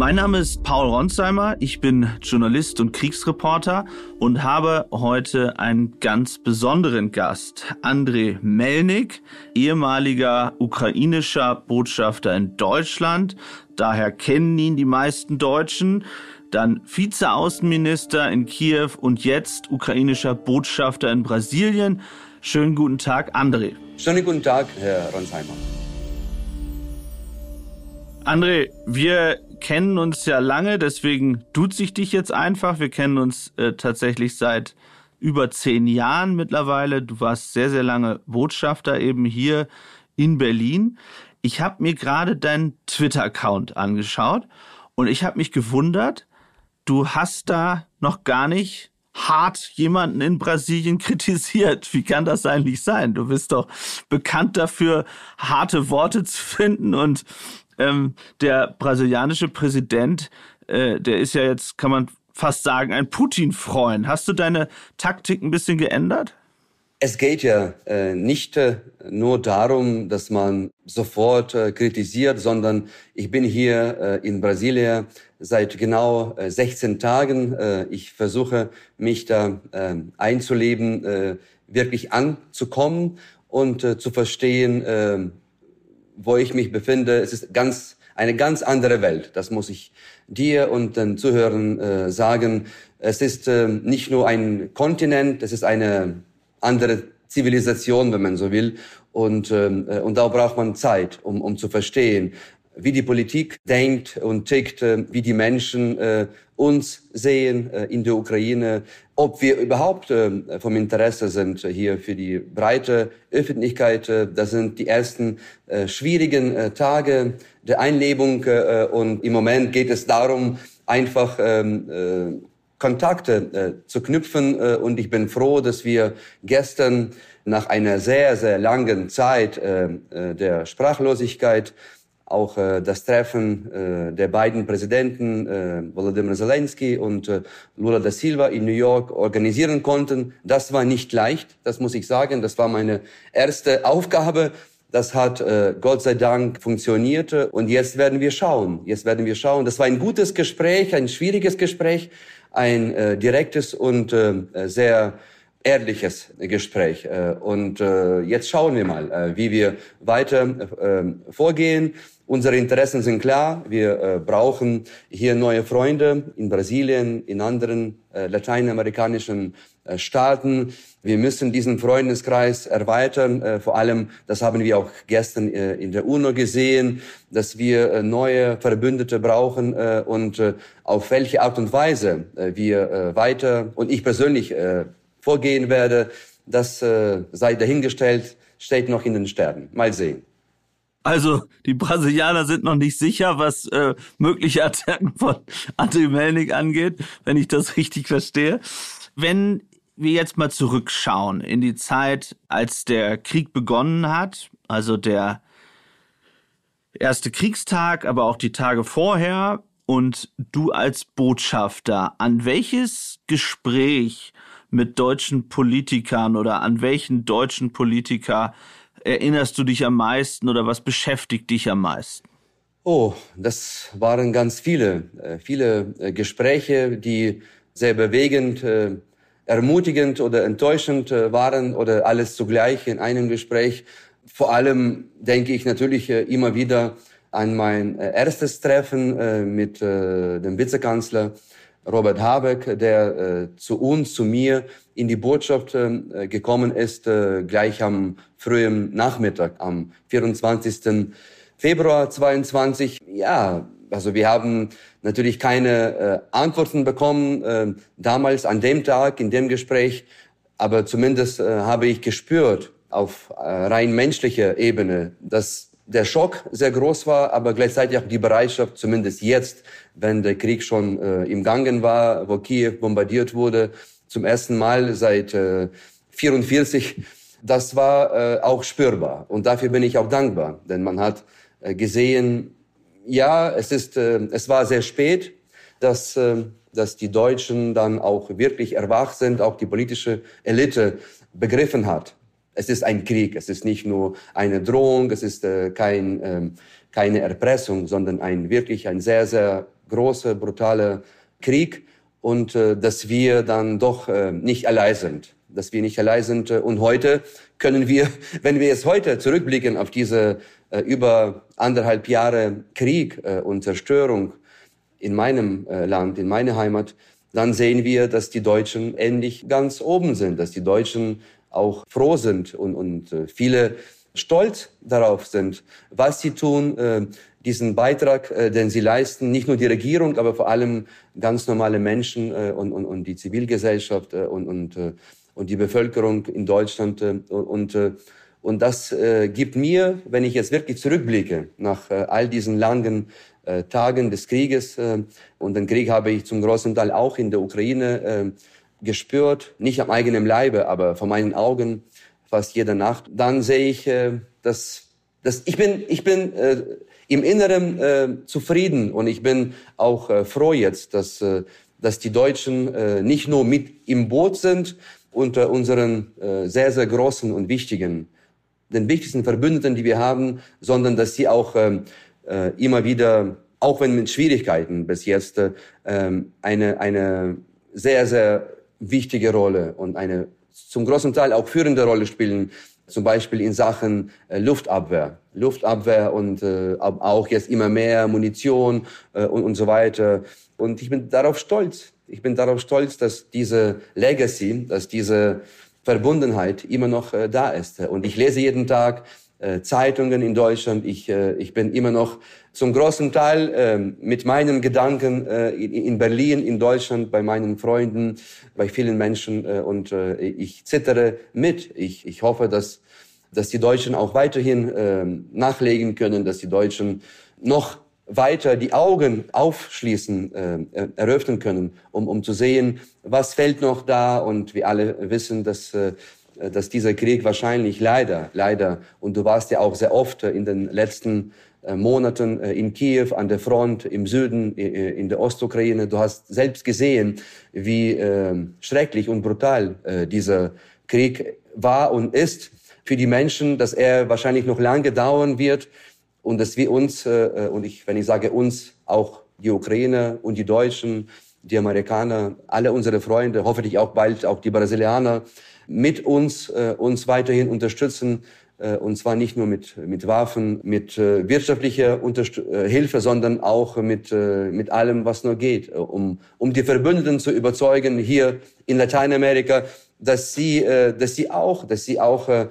Mein Name ist Paul Ronsheimer, ich bin Journalist und Kriegsreporter und habe heute einen ganz besonderen Gast, Andrei Melnik, ehemaliger ukrainischer Botschafter in Deutschland, daher kennen ihn die meisten Deutschen, dann Vizeaußenminister in Kiew und jetzt ukrainischer Botschafter in Brasilien. Schönen guten Tag, André. Schönen guten Tag, Herr Ronsheimer. André, wir kennen uns ja lange, deswegen duze ich dich jetzt einfach. Wir kennen uns äh, tatsächlich seit über zehn Jahren mittlerweile. Du warst sehr, sehr lange Botschafter eben hier in Berlin. Ich habe mir gerade deinen Twitter-Account angeschaut und ich habe mich gewundert, du hast da noch gar nicht hart jemanden in Brasilien kritisiert. Wie kann das eigentlich sein? Du bist doch bekannt dafür, harte Worte zu finden und ähm, der brasilianische Präsident, äh, der ist ja jetzt, kann man fast sagen, ein Putin-Freund. Hast du deine Taktik ein bisschen geändert? Es geht ja äh, nicht äh, nur darum, dass man sofort äh, kritisiert, sondern ich bin hier äh, in Brasilien seit genau 16 äh, Tagen. Äh, ich versuche mich da einzuleben, wirklich anzukommen und zu verstehen, wo ich mich befinde. Es ist ganz eine ganz andere Welt. Das muss ich dir und den Zuhörern äh, sagen. Es ist äh, nicht nur ein Kontinent, es ist eine andere Zivilisation, wenn man so will. Und, ähm, äh, und da braucht man Zeit, um, um zu verstehen, wie die Politik denkt und tickt, äh, wie die Menschen äh, uns sehen äh, in der Ukraine, ob wir überhaupt vom Interesse sind hier für die breite Öffentlichkeit. Das sind die ersten schwierigen Tage der Einlebung und im Moment geht es darum, einfach ähm, äh, Kontakte zu knüpfen. Und ich bin froh, dass wir gestern nach einer sehr, sehr langen Zeit der Sprachlosigkeit auch äh, das Treffen äh, der beiden Präsidenten, äh, Volodymyr Zelensky und äh, Lula da Silva in New York organisieren konnten. Das war nicht leicht, das muss ich sagen. Das war meine erste Aufgabe. Das hat äh, Gott sei Dank funktioniert und jetzt werden wir schauen. Jetzt werden wir schauen. Das war ein gutes Gespräch, ein schwieriges Gespräch, ein äh, direktes und äh, sehr ehrliches Gespräch. Äh, und äh, jetzt schauen wir mal, äh, wie wir weiter äh, vorgehen. Unsere Interessen sind klar. Wir äh, brauchen hier neue Freunde in Brasilien, in anderen äh, lateinamerikanischen äh, Staaten. Wir müssen diesen Freundeskreis erweitern. Äh, vor allem, das haben wir auch gestern äh, in der UNO gesehen, dass wir äh, neue Verbündete brauchen und auf welche Art und Weise wir weiter und ich persönlich vorgehen werde, das sei dahingestellt, steht noch in den Sternen. Mal sehen. Also die Brasilianer sind noch nicht sicher, was äh, mögliche Attacken von Andriy Melnik angeht, wenn ich das richtig verstehe. Wenn wir jetzt mal zurückschauen in die Zeit, als der Krieg begonnen hat, also der erste Kriegstag, aber auch die Tage vorher und du als Botschafter, an welches Gespräch mit deutschen Politikern oder an welchen deutschen Politiker erinnerst du dich am meisten oder was beschäftigt dich am meisten? Oh, das waren ganz viele, äh, viele äh, Gespräche, die sehr bewegend, äh, ermutigend oder enttäuschend waren oder alles zugleich in einem Gespräch. Vor allem denke ich natürlich immer wieder an mein erstes Treffen mit dem Vizekanzler Robert Habeck, der zu uns, zu mir in die Botschaft äh, gekommen ist, äh, gleich am frühen Nachmittag, am 24. Februar 22. Ja, also wir haben natürlich keine äh, Antworten bekommen äh, damals an dem Tag, in dem Gespräch, aber zumindest äh, habe ich gespürt auf äh, rein menschlicher Ebene, dass der Schock sehr groß war, aber gleichzeitig auch die Bereitschaft, zumindest jetzt, wenn der Krieg schon äh, im Gangen war, wo Kiew bombardiert wurde, zum ersten Mal seit äh, 44. Das war äh, auch spürbar und dafür bin ich auch dankbar, denn man hat äh, gesehen, ja, es ist, äh, es war sehr spät, dass äh, dass die Deutschen dann auch wirklich erwacht sind, auch die politische Elite begriffen hat. Es ist ein Krieg, es ist nicht nur eine Drohung, es ist äh, kein, ähm, keine Erpressung, sondern ein wirklich ein sehr, sehr großer, brutaler Krieg und äh, dass wir dann doch äh, nicht allein sind, dass wir nicht allein sind. Und heute können wir, wenn wir jetzt heute zurückblicken auf diese äh, über anderthalb Jahre Krieg äh, und Zerstörung in meinem äh, Land, in meiner Heimat, dann sehen wir, dass die Deutschen endlich ganz oben sind, dass die Deutschen auch froh sind und, und äh, viele stolz darauf sind, was sie tun, äh, diesen Beitrag, äh, den sie leisten, nicht nur die Regierung, aber vor allem ganz normale Menschen und, und, und die Zivilgesellschaft und, und, und die Bevölkerung in Deutschland. Und, und das gibt mir, wenn ich jetzt wirklich zurückblicke, nach all diesen langen Tagen des Krieges. Und den Krieg habe ich zum großen Teil auch in der Ukraine gespürt, nicht am eigenen Leibe, aber vor meinen Augen fast jede Nacht. Dann sehe ich, äh, dass, dass ich bin, ich bin äh, im Inneren äh, zufrieden und ich bin auch äh, froh jetzt, dass, äh, dass die Deutschen äh, nicht nur mit im Boot sind unter unseren äh, sehr, sehr großen und wichtigen, den wichtigsten Verbündeten, die wir haben, sondern dass sie auch äh, äh, immer wieder, auch wenn mit Schwierigkeiten bis jetzt, äh, eine, eine sehr, sehr wichtige Rolle und eine zum großen Teil auch führende Rolle spielen, zum Beispiel in Sachen äh, Luftabwehr. Luftabwehr und äh, auch jetzt immer mehr Munition äh, und, und so weiter. Und ich bin darauf stolz. Ich bin darauf stolz, dass diese Legacy, dass diese Verbundenheit immer noch äh, da ist. Und ich lese jeden Tag Zeitungen in Deutschland. Ich, äh, ich bin immer noch zum großen Teil äh, mit meinen Gedanken äh, in, in Berlin, in Deutschland, bei meinen Freunden, bei vielen Menschen äh, und äh, ich zittere mit. Ich, ich hoffe, dass, dass die Deutschen auch weiterhin äh, nachlegen können, dass die Deutschen noch weiter die Augen aufschließen, äh, eröffnen können, um, um zu sehen, was fällt noch da. Und wir alle wissen, dass äh, äh, dass dieser Krieg wahrscheinlich leider, leider, und du warst ja auch sehr oft in den letzten äh, Monaten äh, in Kiew, an der Front, im Süden, in der Ostukraine, du hast selbst gesehen, wie schrecklich und brutal dieser Krieg war und ist für die Menschen, dass er wahrscheinlich noch lange dauern wird und dass wir uns, und ich, wenn ich sage uns, auch die Ukrainer und die Deutschen, die Amerikaner, alle unsere Freunde, hoffentlich auch bald auch die Brasilianer, mit uns, äh, uns weiterhin unterstützen, äh, und zwar nicht nur mit, mit Waffen, mit äh, wirtschaftlicher Unterst äh, Hilfe, sondern auch mit, äh, mit allem, was nur geht, äh, um, um die Verbündeten zu überzeugen hier in Lateinamerika, dass sie, äh, dass sie auch, dass sie auch äh,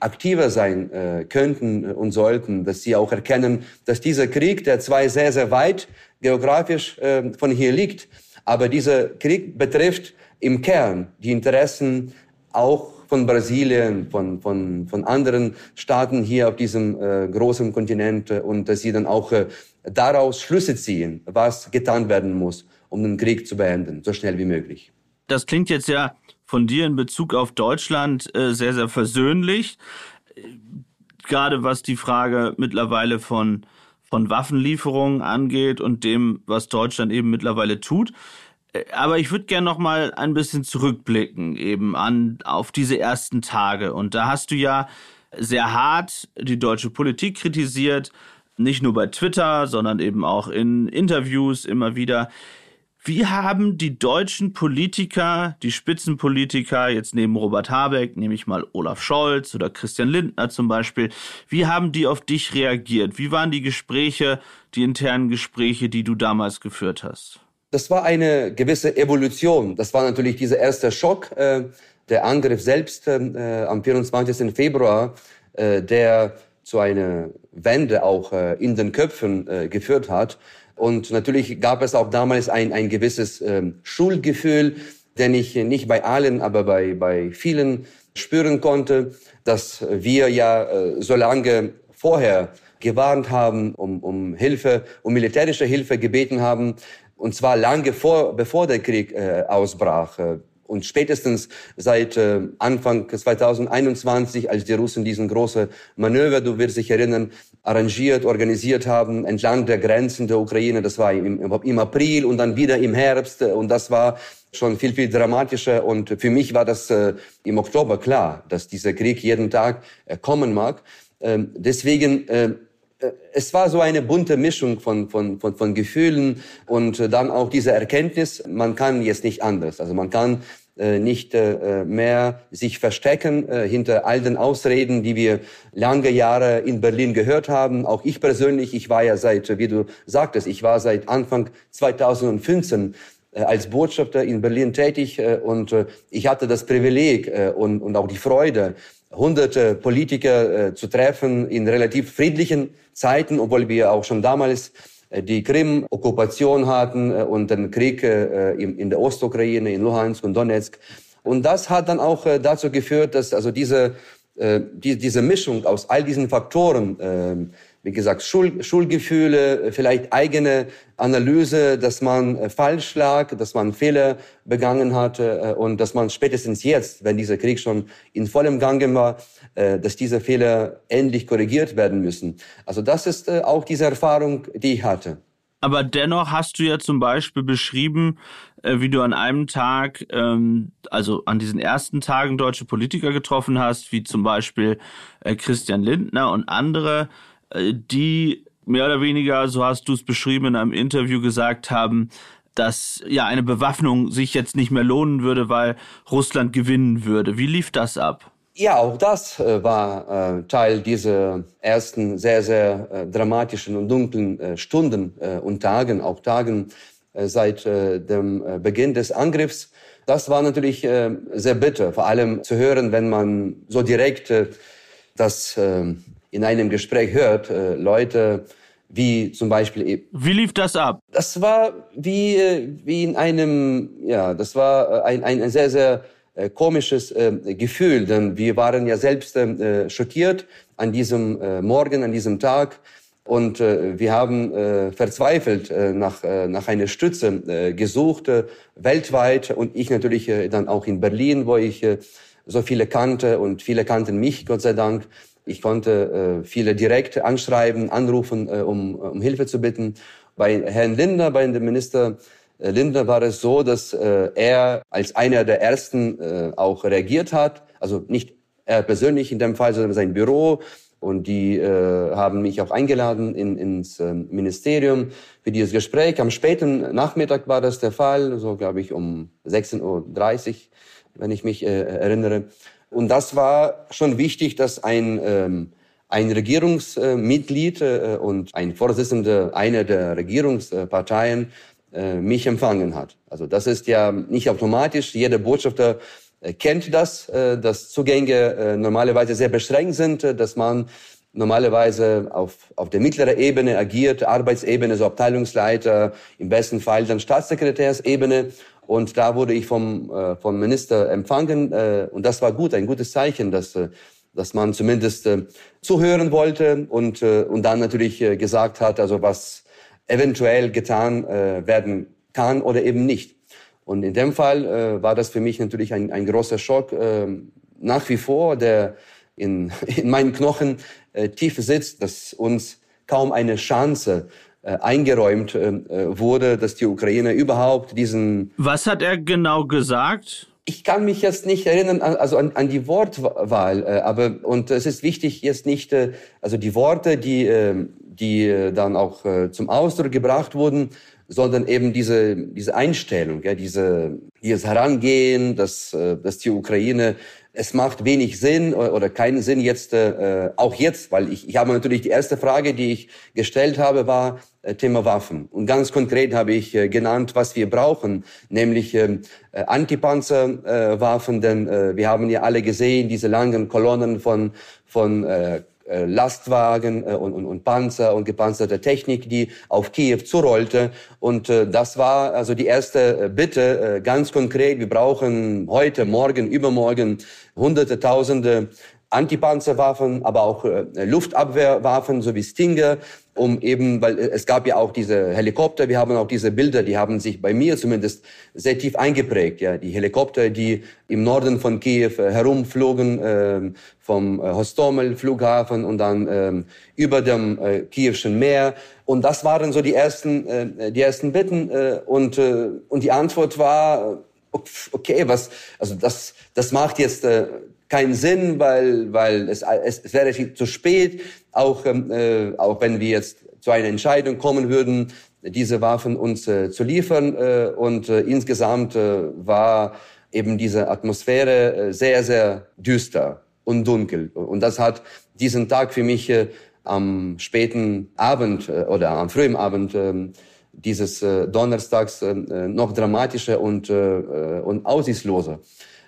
aktiver sein äh, könnten und sollten, dass sie auch erkennen, dass dieser Krieg, der zwar sehr, sehr weit geografisch äh, von hier liegt, aber dieser Krieg betrifft im Kern die Interessen auch von Brasilien, von, von, von anderen Staaten hier auf diesem äh, großen Kontinent äh, und dass sie dann auch äh, daraus Schlüsse ziehen, was getan werden muss, um den Krieg zu beenden, so schnell wie möglich. Das klingt jetzt ja von dir in Bezug auf Deutschland äh, sehr, sehr versöhnlich. Gerade was die Frage mittlerweile von, von Waffenlieferungen angeht und dem, was Deutschland eben mittlerweile tut. Aber ich würde gerne noch mal ein bisschen zurückblicken eben an auf diese ersten Tage. Und da hast du ja sehr hart die deutsche Politik kritisiert, nicht nur bei Twitter, sondern eben auch in Interviews immer wieder. Wie haben die deutschen Politiker, die Spitzenpolitiker, jetzt neben Robert Habeck, nehme ich mal Olaf Scholz oder Christian Lindner zum Beispiel, wie haben die auf dich reagiert? Wie waren die Gespräche, die internen Gespräche, die du damals geführt hast? Das war eine gewisse Evolution. Das war natürlich dieser erste Schock, äh, der Angriff selbst äh, am 24. Februar, äh, der zu einer Wende auch äh, in den Köpfen äh, geführt hat. Und natürlich gab es auch damals ein, ein gewisses äh, Schulgefühl, den ich nicht bei allen, aber bei, bei vielen spüren konnte, dass wir ja äh, so lange vorher gewarnt haben, um, um Hilfe, um militärische Hilfe gebeten haben, und zwar lange vor, bevor der Krieg äh, ausbrach. Äh, und spätestens seit äh, Anfang 2021, als die Russen diesen großen Manöver, du wirst dich erinnern, arrangiert, organisiert haben entlang der Grenzen der Ukraine. Das war im, im April und dann wieder im Herbst. Und das war schon viel, viel dramatischer. Und für mich war das äh, im Oktober klar, dass dieser Krieg jeden Tag äh, kommen mag. Ähm, deswegen äh, äh, es war so eine bunte Mischung von, von, von, von Gefühlen und äh, dann auch diese Erkenntnis, man kann jetzt nicht anders. Also man kann äh, nicht äh, mehr sich verstecken äh, hinter all den Ausreden, die wir lange Jahre in Berlin gehört haben. Auch ich persönlich, ich war ja seit, wie du sagtest, ich war seit Anfang 2015 äh, als Botschafter in Berlin tätig und ich hatte das Privileg und, und auch die Freude, hunderte Politiker zu treffen in relativ friedlichen Zeiten, obwohl wir auch schon damals äh, die Krim-Okkupation hatten äh, und den Krieg äh, in der Ostukraine, in Luhansk und Donetsk. Und das hat dann auch dazu geführt, dass also diese, diese Mischung aus all diesen Faktoren ähm, wie gesagt, Schuld, Schuldgefühle, vielleicht eigene Analyse, dass man äh, falsch lag, dass man Fehler begangen hatte äh, und dass man spätestens jetzt, wenn dieser Krieg schon in vollem Gange war, äh, dass diese Fehler endlich korrigiert werden müssen. Also das ist auch diese Erfahrung, die ich hatte. Aber dennoch hast du ja zum Beispiel beschrieben, wie du an einem Tag, ähm, also an diesen ersten Tagen deutsche Politiker getroffen hast, wie zum Beispiel Christian Lindner und andere, die mehr oder weniger, so hast du es beschrieben in einem Interview gesagt haben, dass ja eine Bewaffnung sich jetzt nicht mehr lohnen würde, weil Russland gewinnen würde. Wie lief das ab? Ja, auch das äh, war äh, Teil dieser ersten sehr, sehr äh, dramatischen und dunklen äh, Stunden äh, und Tagen, auch Tagen seit dem Beginn des Angriffs. Das war natürlich sehr bitter, vor allem zu hören, wenn man so direkt das ähm, in einem Gespräch hört, äh, Leute wie zum Beispiel. E- wie lief das ab? Das war wie, äh, wie in einem, ja, das war äh, ein, ein, ein sehr, sehr äh, komisches äh, Gefühl, denn wir waren ja selbst äh, schockiert an diesem äh, Morgen, an diesem Tag. Und äh, wir haben äh, verzweifelt äh, nach, äh, nach einer Stütze äh, gesucht, äh, weltweit und ich natürlich äh, dann auch in Berlin, wo ich äh, so viele kannte und viele kannten mich, Gott sei Dank. Ich konnte äh, viele direkt anschreiben, anrufen, äh, um, um Hilfe zu bitten. Bei Herrn Lindner, bei dem Minister äh, Lindner war es so, dass äh, er als einer der ersten äh, auch reagiert hat. Also nicht er persönlich in dem Fall, sondern sein Büro. Und die äh, haben mich auch eingeladen in, ins äh, Ministerium für dieses Gespräch. Am späten Nachmittag war das der Fall, so glaube ich um 16.30 Uhr, wenn ich mich äh, erinnere. Und das war schon wichtig, dass ein, ähm, ein Regierungsmitglied äh, und ein Vorsitzender einer der Regierungsparteien äh, mich empfangen hat. Also das ist ja nicht automatisch. Jeder Botschafter äh, kennt das, äh, dass Zugänge äh, normalerweise sehr beschränkt sind, äh, dass man normalerweise auf, auf der mittleren Ebene agiert, Arbeitsebene, so Abteilungsleiter, im besten Fall dann Staatssekretärsebene. Und da wurde ich vom, äh, vom Minister empfangen. Äh, und das war gut, ein gutes Zeichen, dass, äh, dass man zumindest äh, zuhören wollte und, äh, und dann natürlich äh, gesagt hat, also was eventuell getan äh, werden kann oder eben nicht. Und in dem Fall äh, war das für mich natürlich ein, ein großer Schock, äh, nach wie vor, der in, in meinen Knochen äh, tief sitzt, dass uns kaum eine Chance eingeräumt äh, wurde, dass die Ukraine überhaupt diesen. Was hat er genau gesagt? Ich kann mich jetzt nicht erinnern, also an, an die Wortwahl, äh, aber und es ist wichtig jetzt nicht, äh, also die Worte, die äh, die äh, dann auch äh, zum Ausdruck gebracht wurden, sondern eben diese diese Einstellung, ja, diese dieses Herangehen, dass äh, dass die Ukraine es macht wenig Sinn oder keinen Sinn jetzt, äh, auch jetzt, weil ich, ich habe natürlich die erste Frage, die ich gestellt habe, war äh, Thema Waffen. Und ganz konkret habe ich äh, genannt, was wir brauchen, nämlich ähm, äh, Antipanzerwaffen, äh, denn äh, wir haben ja alle gesehen, diese langen Kolonnen von, von äh, äh, Lastwagen äh, und, und, und Panzer und gepanzerte Technik, die auf Kiew zurollte. Und äh, das war also die erste Bitte, äh, ganz konkret. Wir brauchen heute, morgen, übermorgen Hunderte, Tausende Antipanzerwaffen, aber auch äh, Luftabwehrwaffen sowie Stinger, um eben, weil äh, es gab ja auch diese Helikopter, wir haben auch diese Bilder, die haben sich bei mir zumindest sehr tief eingeprägt. Ja, die Helikopter, die im Norden von Kiew äh, herumflogen, äh, vom äh, Hostomel Flughafen und dann äh, über dem äh, Kiewschen Meer. Und das waren so die ersten, äh, die ersten Bitten. Äh, und, äh, und die Antwort war, okay, was, also das, das macht jetzt äh, keinen Sinn, weil, weil es, es, wäre zu spät, auch, ähm, äh, auch wenn wir jetzt zu einer Entscheidung kommen würden, diese Waffen uns äh, zu liefern. Äh, und äh, insgesamt äh, war eben diese Atmosphäre äh, sehr, sehr düster und dunkel. Und das hat diesen Tag für mich äh, am späten Abend äh, oder am frühen Abend äh, dieses äh, Donnerstags äh, noch dramatischer und, äh, und aussichtsloser.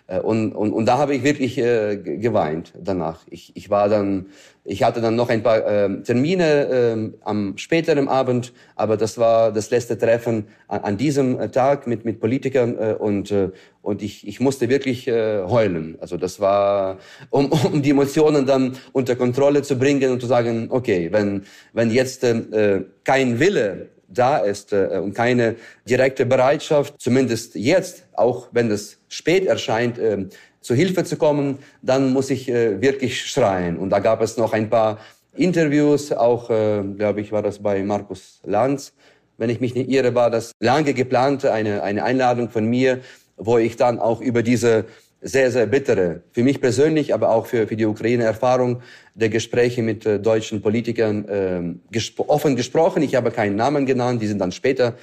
Äh, und, und, und da habe ich wirklich äh, geweint danach. Ich, ich war dann, ich hatte dann noch ein paar äh, Termine äh, am späteren Abend, aber das war das letzte Treffen an, an diesem äh, Tag mit mit Politikern äh, und äh, und ich, ich musste wirklich äh, heulen. Also das war, um, um die Emotionen dann unter Kontrolle zu bringen und zu sagen, okay, wenn wenn jetzt äh, kein Wille da ist äh, und keine direkte Bereitschaft, zumindest jetzt, auch wenn es spät erscheint, äh, zu Hilfe zu kommen, dann muss ich äh, wirklich schreien. Und da gab es noch ein paar Interviews, auch, glaube ich, war das bei Markus Lanz. Wenn ich mich nicht irre, war das lange geplante, eine, eine Einladung von mir, wo ich dann auch über diese sehr, sehr bittere, für mich persönlich, aber auch für, für die Ukraine Erfahrung der Gespräche mit äh, deutschen Politikern äh, gesp offen gesprochen. Ich habe keinen Namen genannt, die sind dann später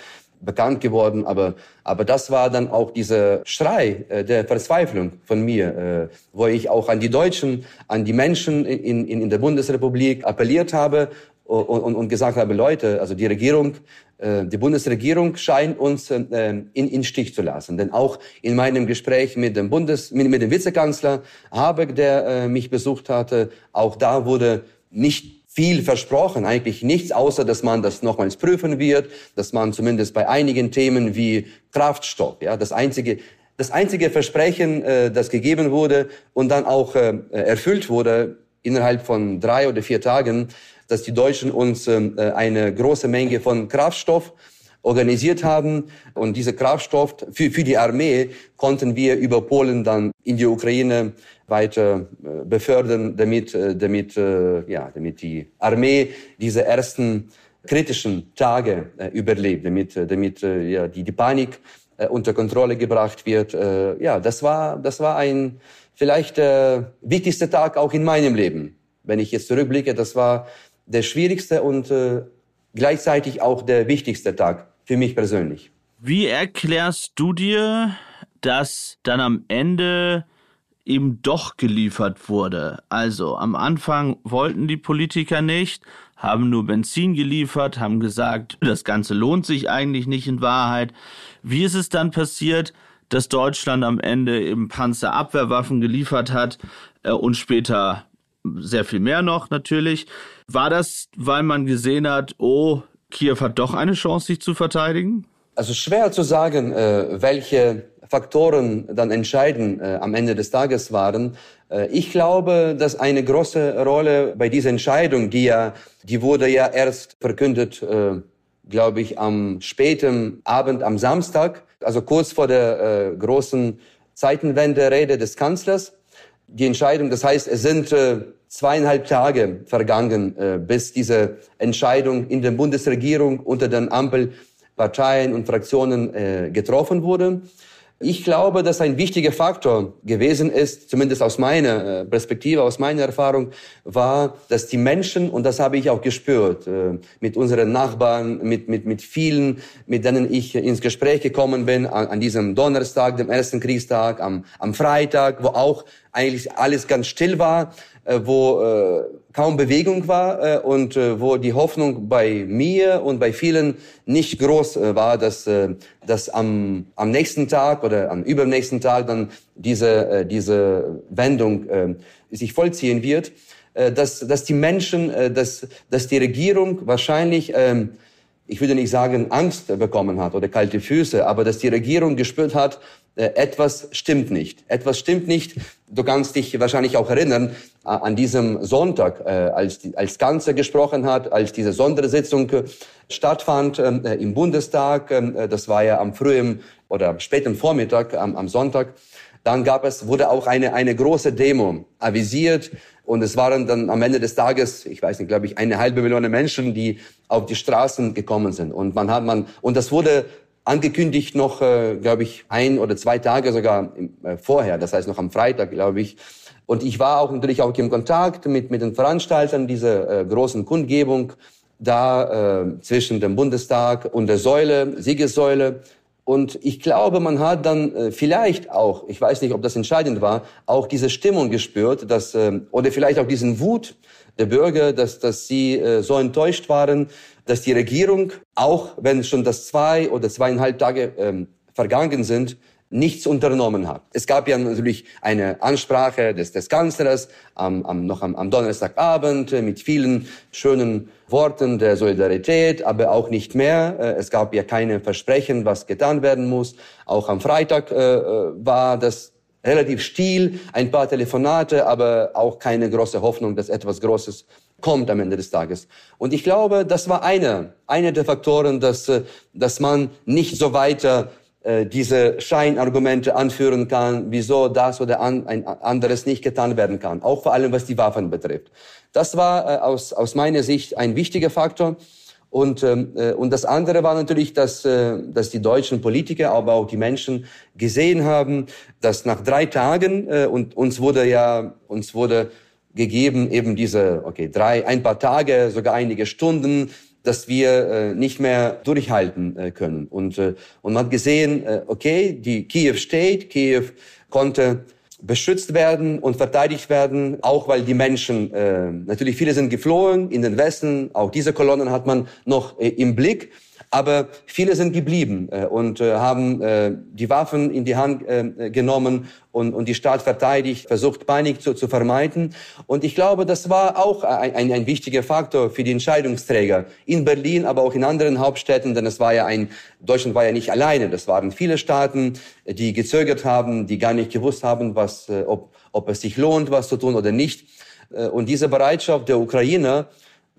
bekannt geworden, aber, aber das war dann auch dieser Schrei äh, der Verzweiflung von mir, äh, wo ich auch an die Deutschen, an die Menschen in, in, in der Bundesrepublik appelliert habe und, und, und gesagt habe, Leute, also die Regierung äh, die Bundesregierung scheint uns äh, in, in Stich zu lassen. Denn auch in meinem Gespräch mit dem Bundes, mit, mit dem Vizekanzler Habeck, der äh, mich besucht hatte, auch da wurde nicht viel versprochen, eigentlich nichts, außer dass man das nochmals prüfen wird, dass man zumindest bei einigen Themen wie Kraftstoff, ja, das einzige, das einzige Versprechen, äh, das gegeben wurde und dann auch äh, erfüllt wurde innerhalb von drei oder vier Tagen, dass die Deutschen uns ähm, äh, eine große Menge von Kraftstoff organisiert haben. Und diese Kraftstoff für, für die Armee konnten wir über Polen dann in die Ukraine weiter äh, befördern, damit, äh, damit, ja, damit die Armee diese ersten kritischen Tage überlebt, damit, damit ja, die, die Panik unter Kontrolle gebracht wird. Ja, das war, das war ein vielleicht der wichtigste Tag auch in meinem Leben. Wenn ich jetzt zurückblicke, das war der schwierigste und äh, gleichzeitig auch der wichtigste Tag für mich persönlich. Wie erklärst du dir, dass dann am Ende eben doch geliefert wurde? Also am Anfang wollten die Politiker nicht, haben nur Benzin geliefert, haben gesagt, das Ganze lohnt sich eigentlich nicht in Wahrheit. Wie ist es dann passiert, dass Deutschland am Ende eben Panzerabwehrwaffen geliefert hat äh, und später sehr viel mehr noch natürlich. War das, weil man gesehen hat, oh, Kiew hat doch eine Chance, sich zu verteidigen? Also schwer zu sagen, äh, welche Faktoren dann entscheidend äh, am Ende des Tages waren. Äh, ich glaube, dass eine große Rolle bei dieser Entscheidung, die ja, die wurde ja erst verkündet, glaube ich, am späten Abend, am Samstag, also kurz vor der großen Zeitenwende-Rede des Kanzlers. Die Entscheidung, das heißt, es sind äh, zweieinhalb Tage vergangen, äh, bis diese Entscheidung in der Bundesregierung unter den Ampelparteien und Fraktionen äh, getroffen wurde. Ich glaube, dass ein wichtiger Faktor gewesen ist, zumindest aus meiner äh, Perspektive, aus meiner Erfahrung, war, dass die Menschen, und das habe ich auch gespürt, äh, mit unseren Nachbarn, mit, mit, mit vielen, mit denen ich ins Gespräch gekommen bin, an, an diesem Donnerstag, dem ersten Kriegstag, am, am Freitag, wo auch eigentlich alles ganz still war, wo äh, kaum Bewegung war äh, und äh, wo die Hoffnung bei mir und bei vielen nicht groß äh, war, dass, äh, dass am, am nächsten Tag oder am übernächsten Tag dann diese, äh, diese Wendung äh, sich vollziehen wird, äh, dass, dass die Menschen, äh, dass, dass die Regierung wahrscheinlich äh, ich würde nicht sagen, Angst bekommen hat oder kalte Füße, aber dass die Regierung gespürt hat, äh, etwas stimmt nicht. Etwas stimmt nicht. Du kannst dich wahrscheinlich auch erinnern, an diesem Sonntag, äh, als, die, als Kanzler gesprochen hat, als diese Sondersitzung äh, stattfand äh, im Bundestag, äh, das war ja am frühen oder späten Vormittag, am, am Sonntag, dann gab es, wurde auch eine, eine große Demo avisiert und es waren dann am Ende des Tages, ich weiß nicht, glaube ich, eine halbe Million Menschen, die auf die Straßen gekommen sind. Und man hat man, und das wurde angekündigt noch, äh, glaube ich, ein oder zwei Tage sogar äh, vorher, das heißt noch am Freitag, glaube ich. Und ich war auch natürlich auch im Kontakt mit, mit den Veranstaltern dieser äh, großen Kundgebung da äh, zwischen dem Bundestag und der Säule, Siegessäule. Und ich glaube, man hat dann äh, vielleicht auch, ich weiß nicht, ob das entscheidend war, auch diese Stimmung gespürt, dass, äh, oder vielleicht auch diesen Wut der Bürger, dass, dass sie äh, so enttäuscht waren, dass die Regierung, auch wenn schon das zwei oder zweieinhalb Tage ähm, vergangen sind, nichts unternommen hat. Es gab ja natürlich eine Ansprache des, des Kanzlers am, am, noch am, am Donnerstagabend äh, mit vielen schönen Worten der Solidarität, aber auch nicht mehr. Äh, es gab ja keine Versprechen, was getan werden muss. Auch am Freitag äh, äh, war das relativ still, ein paar Telefonate, aber auch keine große Hoffnung, dass etwas Großes kommt am Ende des Tages. Und ich glaube, das war einer, einer der Faktoren, dass, dass man nicht so weiter äh, diese Scheinargumente anführen kann, wieso das oder an, ein anderes nicht getan werden kann, auch vor allem was die Waffen betrifft. Das war äh, aus, aus meiner Sicht ein wichtiger Faktor. Und, ähm, äh, und das andere war natürlich, dass, äh, dass die deutschen Politiker, aber auch die Menschen gesehen haben, dass nach drei Tagen, äh, und uns wurde ja, uns wurde gegeben eben diese, okay, drei, ein paar Tage, sogar einige Stunden, dass wir äh, nicht mehr durchhalten äh, können. Und, äh, und man hat gesehen, äh, okay, die Kiew steht, Kiew konnte beschützt werden und verteidigt werden, auch weil die Menschen, äh, natürlich viele sind geflohen in den Westen, auch diese Kolonnen hat man noch äh, im Blick. Aber viele sind geblieben äh, und äh, haben äh, die Waffen in die Hand genommen und, und die Stadt verteidigt, versucht Panik zu, zu vermeiden. Und ich glaube, das war auch ein, ein, wichtiger Faktor für die Entscheidungsträger in Berlin, aber auch in anderen Hauptstädten, denn es war ja ein, Deutschland war ja nicht alleine. Das waren viele Staaten, die gezögert haben, die gar nicht gewusst haben, was, ob, ob es sich lohnt, was zu tun oder nicht. Und diese Bereitschaft der Ukrainer,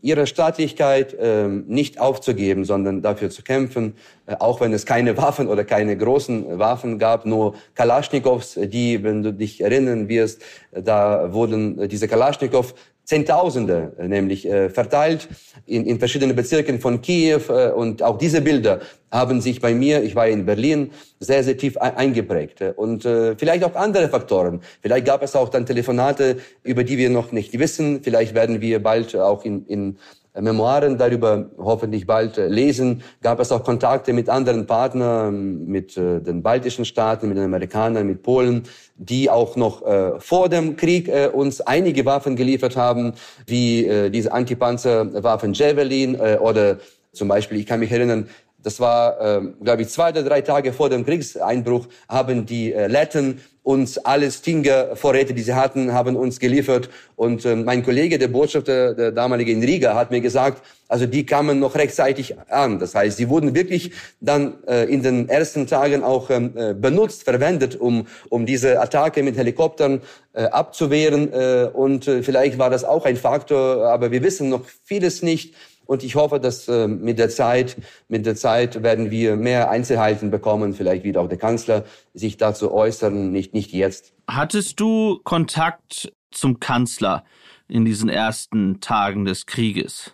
ihre Staatlichkeit äh, nicht aufzugeben, sondern dafür zu kämpfen, äh, auch wenn es keine Waffen oder keine großen Waffen gab, nur Kalaschnikows, die, wenn du dich erinnern wirst, da wurden diese Kalaschnikow Zehntausende äh, nämlich äh, verteilt in, in verschiedenen Bezirken von Kiew. Äh, und auch diese Bilder haben sich bei mir, ich war in Berlin, sehr, sehr tief eingeprägt. Und vielleicht auch andere Faktoren. Vielleicht gab es auch dann Telefonate, über die wir noch nicht wissen. Vielleicht werden wir bald auch in, in Memoiren darüber hoffentlich bald äh, lesen. Gab es auch Kontakte mit anderen Partnern, mit äh, den baltischen Staaten, mit den Amerikanern, mit Polen, die auch noch äh, vor dem Krieg uns einige Waffen geliefert haben, wie diese Antipanzerwaffen Javelin oder zum Beispiel, ich kann mich erinnern, das war, glaube ich, zwei oder drei Tage vor dem Kriegseinbruch, haben die Letten uns alle Stinger-Vorräte, die sie hatten, haben uns geliefert. Und äh, mein Kollege, der Botschafter, der damalige in Riga, hat mir gesagt, also die kamen noch rechtzeitig an. Das heißt, sie wurden wirklich dann äh, in den ersten Tagen auch ähm, äh, benutzt, verwendet, um, um diese Attacke mit Helikoptern äh, abzuwehren. Äh, und äh, vielleicht war das auch ein Faktor, aber wir wissen noch vieles nicht. Und ich hoffe, dass äh, mit der Zeit, mit der Zeit werden wir mehr Einzelheiten bekommen. Vielleicht wird auch der Kanzler sich dazu äußern, nicht, nicht jetzt. Hattest du Kontakt zum Kanzler in diesen ersten Tagen des Krieges?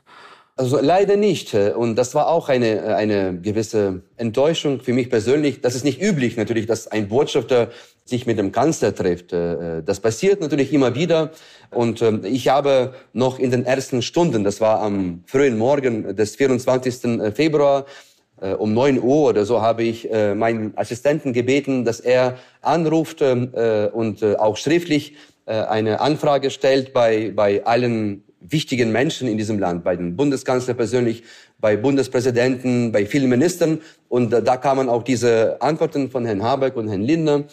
Also leider nicht. Und das war auch eine, eine gewisse Enttäuschung für mich persönlich. Das ist nicht üblich natürlich, dass ein Botschafter sich mit dem Kanzler trifft. Äh, das passiert natürlich immer wieder. Und ähm, ich habe noch in den ersten Stunden, das war am frühen Morgen des 24. Äh, Februar, äh, um neun Uhr oder so habe ich meinen Assistenten gebeten, dass er anruft ähm, und auch schriftlich eine Anfrage stellt bei, bei allen wichtigen Menschen in diesem Land, bei dem Bundeskanzler persönlich, bei Bundespräsidenten, bei vielen Ministern. Und da kamen auch diese Antworten von Herrn Habeck und Herrn Lindner.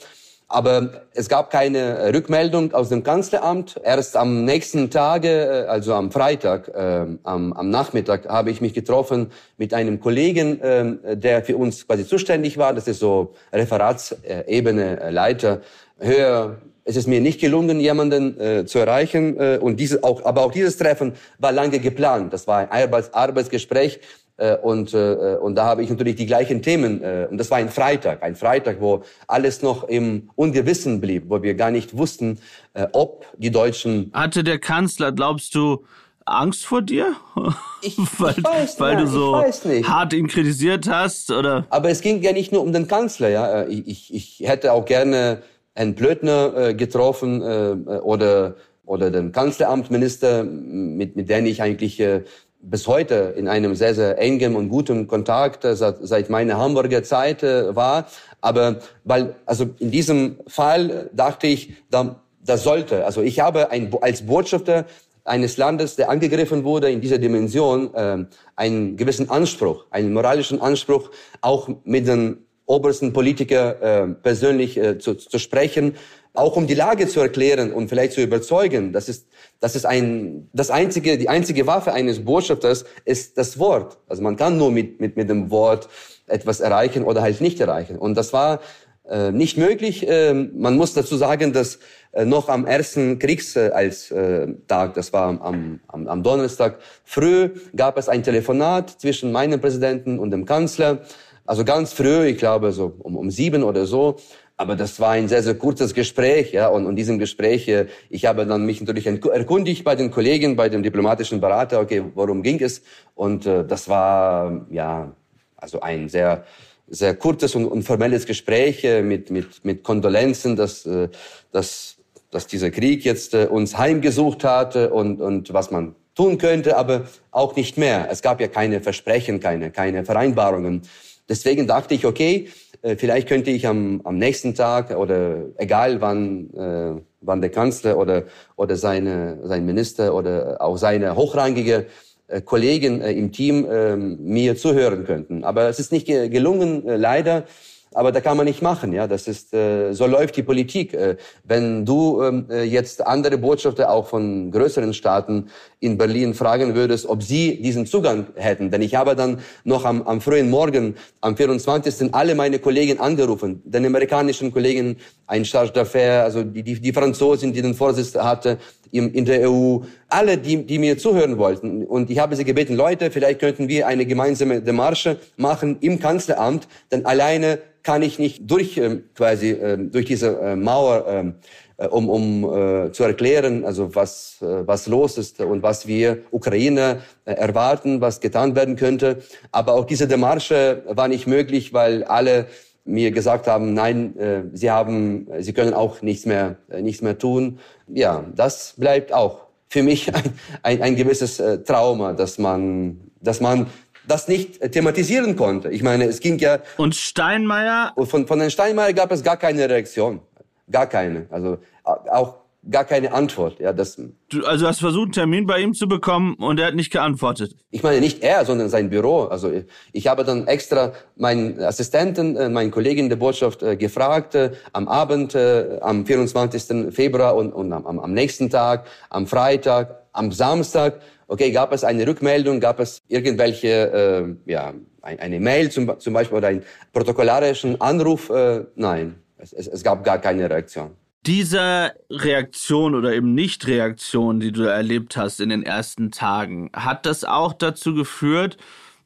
Aber es gab keine Rückmeldung aus dem Kanzleramt. Erst am nächsten Tage, äh, also am Freitag, äh, am, am, Nachmittag, habe ich mich getroffen mit einem Kollegen, äh, der für uns quasi zuständig war. Das ist so Referatsebene, äh, Leiter, höher Es ist mir nicht gelungen, jemanden äh, zu erreichen. Äh, und diese, auch, aber auch dieses Treffen war lange geplant. Das war ein Arbeits Arbeitsgespräch. Äh, und, äh, und da habe ich natürlich die gleichen Themen. Äh, und das war ein Freitag, ein Freitag, wo alles noch im Ungewissen blieb, wo wir gar nicht wussten, äh, ob die Deutschen. Hatte der Kanzler, glaubst du, Angst vor dir? Ich, weil, ich weiß, weil ja, du so hart ihn kritisiert hast, oder? Aber es ging ja nicht nur um den Kanzler, ja. Ich, ich, ich hätte auch gerne Herrn Blödner äh, getroffen äh, oder oder den Kanzleramtminister, mit mit dem ich eigentlich äh, bis heute in einem sehr, sehr engem und guten Kontakt äh, seit, seit meiner Hamburger Zeit äh, war. Aber weil, also in diesem Fall dachte ich, da, das sollte, also ich habe ein, als Botschafter eines Landes, der angegriffen wurde in dieser Dimension, äh, einen gewissen Anspruch, einen moralischen Anspruch, auch mit den obersten Politiker äh, persönlich äh, zu, zu sprechen, auch um die Lage zu erklären und vielleicht zu überzeugen. Das ist, das ist ein, das einzige, die einzige Waffe eines Botschafters ist das Wort. Also man kann nur mit, mit, mit dem Wort etwas erreichen oder halt nicht erreichen. Und das war äh, nicht möglich. Äh, man muss dazu sagen, dass äh, noch am ersten Kriegstag, äh, Tag, das war am, am, am Donnerstag früh, gab es ein Telefonat zwischen meinem Präsidenten und dem Kanzler. Also ganz früh, ich glaube so um, um sieben oder so. Aber das war ein sehr, sehr kurzes Gespräch, ja, und in diesem Gespräch, äh, ich habe dann mich natürlich erkundigt bei den Kollegen, bei dem diplomatischen Berater, okay, worum ging es? Und äh, das war, ja, also ein sehr, sehr kurzes und, und formelles Gespräch äh, mit, mit, mit Kondolenzen, dass, äh, dass, dass dieser Krieg jetzt uns heimgesucht hat und, und was man tun könnte, aber auch nicht mehr. Es gab ja keine Versprechen, keine, keine Vereinbarungen. Deswegen dachte ich, okay, vielleicht könnte ich am, am nächsten Tag oder egal wann, äh, wann der Kanzler oder, oder seine, sein Minister oder auch seine hochrangige äh, Kollegen äh, im Team äh, mir zuhören könnten. Aber es ist nicht gelungen, äh, leider. Aber da kann man nicht machen, ja. Das ist äh, so läuft die Politik. Äh, wenn du ähm, äh, jetzt andere Botschafter auch von größeren Staaten in Berlin fragen würdest, ob sie diesen Zugang hätten, denn ich habe dann noch am, am frühen Morgen, am 24. alle meine Kollegen angerufen, den amerikanischen Kollegen, ein Charge d'Affaires, also die, die, die Franzosen, die den Vorsitz hatte in, in der EU, alle, die, die mir zuhören wollten. Und ich habe sie gebeten, Leute, vielleicht könnten wir eine gemeinsame Demarche machen im Kanzleramt, denn alleine kann ich nicht durch äh, quasi äh, durch diese äh, Mauer ähm, äh, um, um äh, zu erklären, also was äh, was los ist und was wir Ukraine äh, erwarten, was getan werden könnte. Aber auch diese Demarsche war nicht möglich, weil alle mir gesagt haben, nein, äh, sie haben, sie können auch nichts mehr, äh, nichts mehr tun. Ja, das bleibt auch für mich ein, ein, ein gewisses äh, Trauma, dass man, dass man das nicht thematisieren konnte. Ich meine, es ging ja. Und Steinmeier? Von, von Herrn Steinmeier gab es gar keine Reaktion. Gar keine. Also auch gar keine Antwort. Ja, das. Du, also hast versucht, einen Termin bei ihm zu bekommen und er hat nicht geantwortet. Ich meine nicht er, sondern sein Büro. Also ich habe dann extra meinen Assistenten, äh, meinen Kollegen der Botschaft äh, gefragt äh, am Abend, am 24. Februar und, und am, am nächsten Tag, am Freitag, am Samstag okay, gab es eine Rückmeldung, gab es irgendwelche, äh, ja, eine Mail zum, zum Beispiel oder einen protokollarischen Anruf? Äh, nein, es, es, es gab gar keine Reaktion. Diese Reaktion oder eben Nicht-Reaktion, die du erlebt hast in den ersten Tagen, hat das auch dazu geführt,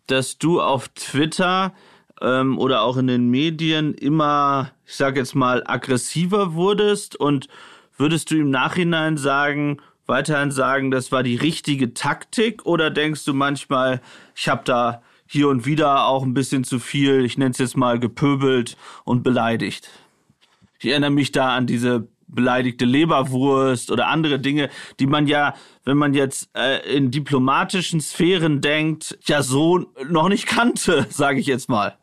dass du auf Twitter ähm, oder auch in den Medien immer, ich sag jetzt mal, aggressiver wurdest und würdest du im Nachhinein sagen, weiterhin sagen, das war die richtige Taktik oder denkst du manchmal, ich habe da hier und wieder auch ein bisschen zu viel, ich nenne es jetzt mal gepöbelt und beleidigt? Ich erinnere mich da an diese beleidigte Leberwurst oder andere Dinge, die man ja, wenn man jetzt äh, in diplomatischen Sphären denkt, ja so noch nicht kannte, sage ich jetzt mal.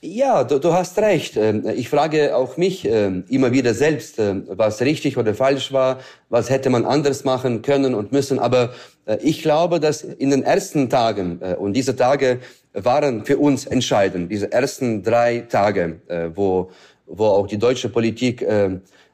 Ja, du, du, hast recht. Ähm, ich frage auch mich ähm, immer wieder selbst, ähm, was richtig oder falsch war, was hätte man anders machen können und müssen. Aber äh, ich glaube, dass in den ersten Tagen, äh, und diese Tage waren für uns entscheidend, diese ersten drei Tage, äh, wo, wo auch die deutsche Politik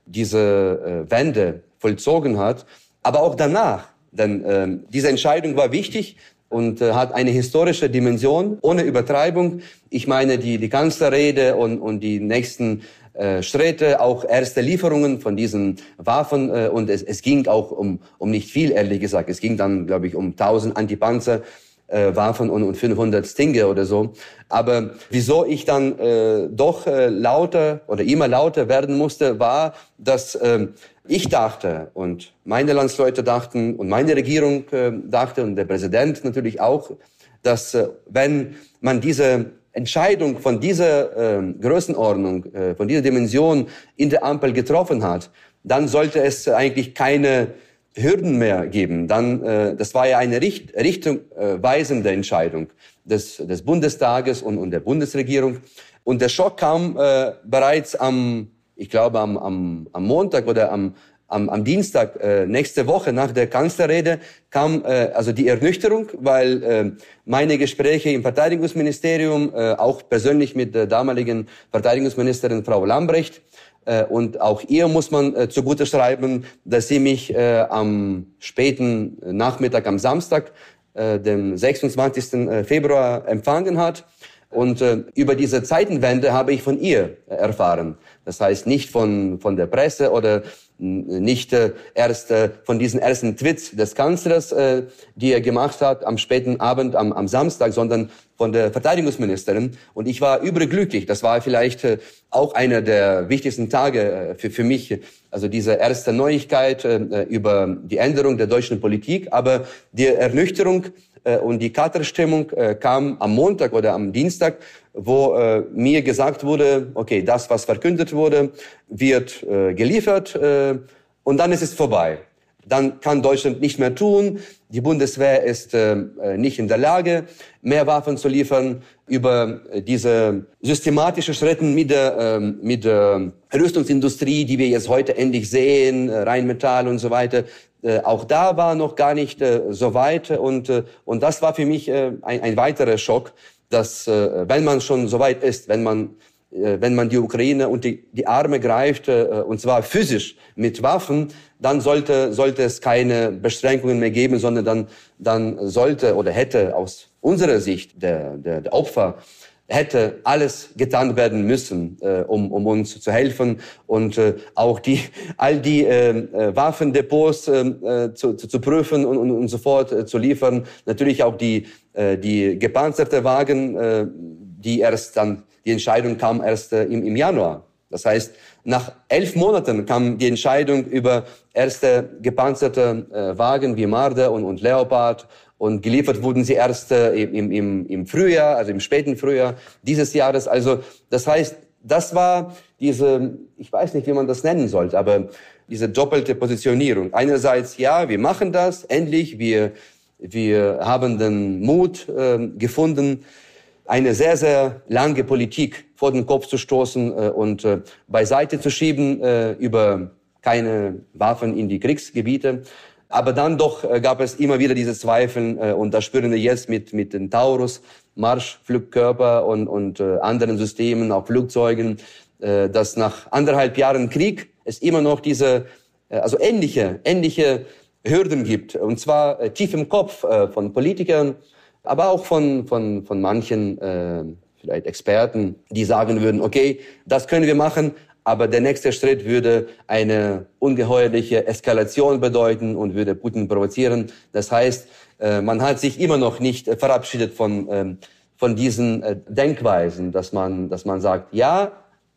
diese Wende vollzogen hat, aber auch danach. Denn diese Entscheidung war wichtig, und äh, hat eine historische Dimension, ohne Übertreibung. Ich meine, die, die Kanzlerrede und, und die nächsten äh, Schritte, auch erste Lieferungen von diesen Waffen. Äh, und es, es ging auch um, um nicht viel, ehrlich gesagt. Es ging dann, glaube ich, um 1000 Antipanzer. Äh, Waffen und, und 500 Stinger oder so. Aber wieso ich dann äh, doch äh, lauter oder immer lauter werden musste, war, dass äh, ich dachte und meine Landsleute dachten und meine Regierung äh, dachte und der Präsident natürlich auch, dass äh, wenn man diese Entscheidung von dieser äh, Größenordnung, äh, von dieser Dimension in der Ampel getroffen hat, dann sollte es eigentlich keine Hürden mehr geben. Dann, äh, das war ja eine richt richtungweisende Entscheidung des, des Bundestages und, und der Bundesregierung. Und der Schock kam äh, bereits am, ich glaube, am, am, am Montag oder am, am, am Dienstag äh, nächste Woche nach der Kanzlerrede kam äh, also die Ernüchterung, weil äh, meine Gespräche im Verteidigungsministerium, äh, auch persönlich mit der damaligen Verteidigungsministerin Frau Lambrecht, äh, und auch ihr muss man äh, zugute schreiben, dass sie mich äh, am späten Nachmittag, am Samstag, äh, dem 26. Äh, Februar empfangen hat. Und äh, über diese Zeitenwende habe ich von ihr erfahren. Das heißt nicht von, von der Presse oder nicht äh, erst äh, von diesen ersten Tweets des Kanzlers, äh, die er gemacht hat am späten Abend, am, am Samstag, sondern von der Verteidigungsministerin. Und ich war überglücklich. Das war vielleicht äh, auch einer der wichtigsten Tage äh, für, für mich. Also diese erste Neuigkeit äh, über die Änderung der deutschen Politik. Aber die Ernüchterung und die Katerstimmung kam am Montag oder am Dienstag, wo mir gesagt wurde, okay, das, was verkündet wurde, wird geliefert und dann ist es vorbei. Dann kann Deutschland nicht mehr tun. Die Bundeswehr ist äh, äh nicht in der Lage, mehr Waffen zu liefern. Über äh, diese systematischen Schritte mit der, äh, mit der Rüstungsindustrie, die wir jetzt heute endlich sehen, äh, Rheinmetall und so weiter, äh, auch da war noch gar nicht so weit und, und das war für mich ein, ein weiterer Schock, dass wenn man schon so weit ist, wenn man wenn man die Ukraine und die, die Arme greift, äh, und zwar physisch mit Waffen, dann sollte, sollte es keine Beschränkungen mehr geben, sondern dann, dann sollte oder hätte aus unserer Sicht der, der, der Opfer hätte alles getan werden müssen, äh, um, um uns zu helfen und äh, auch die all die äh, äh Waffendepots äh, zu, zu, zu prüfen und, und, und sofort äh, zu liefern. Natürlich auch die äh, die gepanzerte Wagen, äh, die erst dann die Entscheidung kam erst äh, im, im Januar. Das heißt, nach elf Monaten kam die Entscheidung über erste gepanzerte äh, Wagen wie Marder und, und Leopard und geliefert wurden sie erst äh, im, im, im Frühjahr, also im späten Frühjahr dieses Jahres. Also das heißt, das war diese, ich weiß nicht, wie man das nennen sollte, aber diese doppelte Positionierung. Einerseits, ja, wir machen das, endlich, wir, wir haben den Mut äh, gefunden, eine sehr, sehr lange Politik vor den Kopf zu stoßen äh, und äh, beiseite zu schieben äh, über keine Waffen in die Kriegsgebiete. Aber dann doch gab es immer wieder diese Zweifel und das spüren wir jetzt mit, mit den Taurus, Marschflugkörper und, und anderen Systemen, auch Flugzeugen, dass nach anderthalb Jahren Krieg es immer noch diese, also ähnliche, ähnliche Hürden gibt. Und zwar tief im Kopf von Politikern, aber auch von, von, von manchen äh, vielleicht Experten, die sagen würden, okay, das können wir machen, aber der nächste Schritt würde eine ungeheuerliche Eskalation bedeuten und würde Putin provozieren. Das heißt, äh, man hat sich immer noch nicht verabschiedet von, ähm, von diesen äh, Denkweisen, dass man, dass man sagt, ja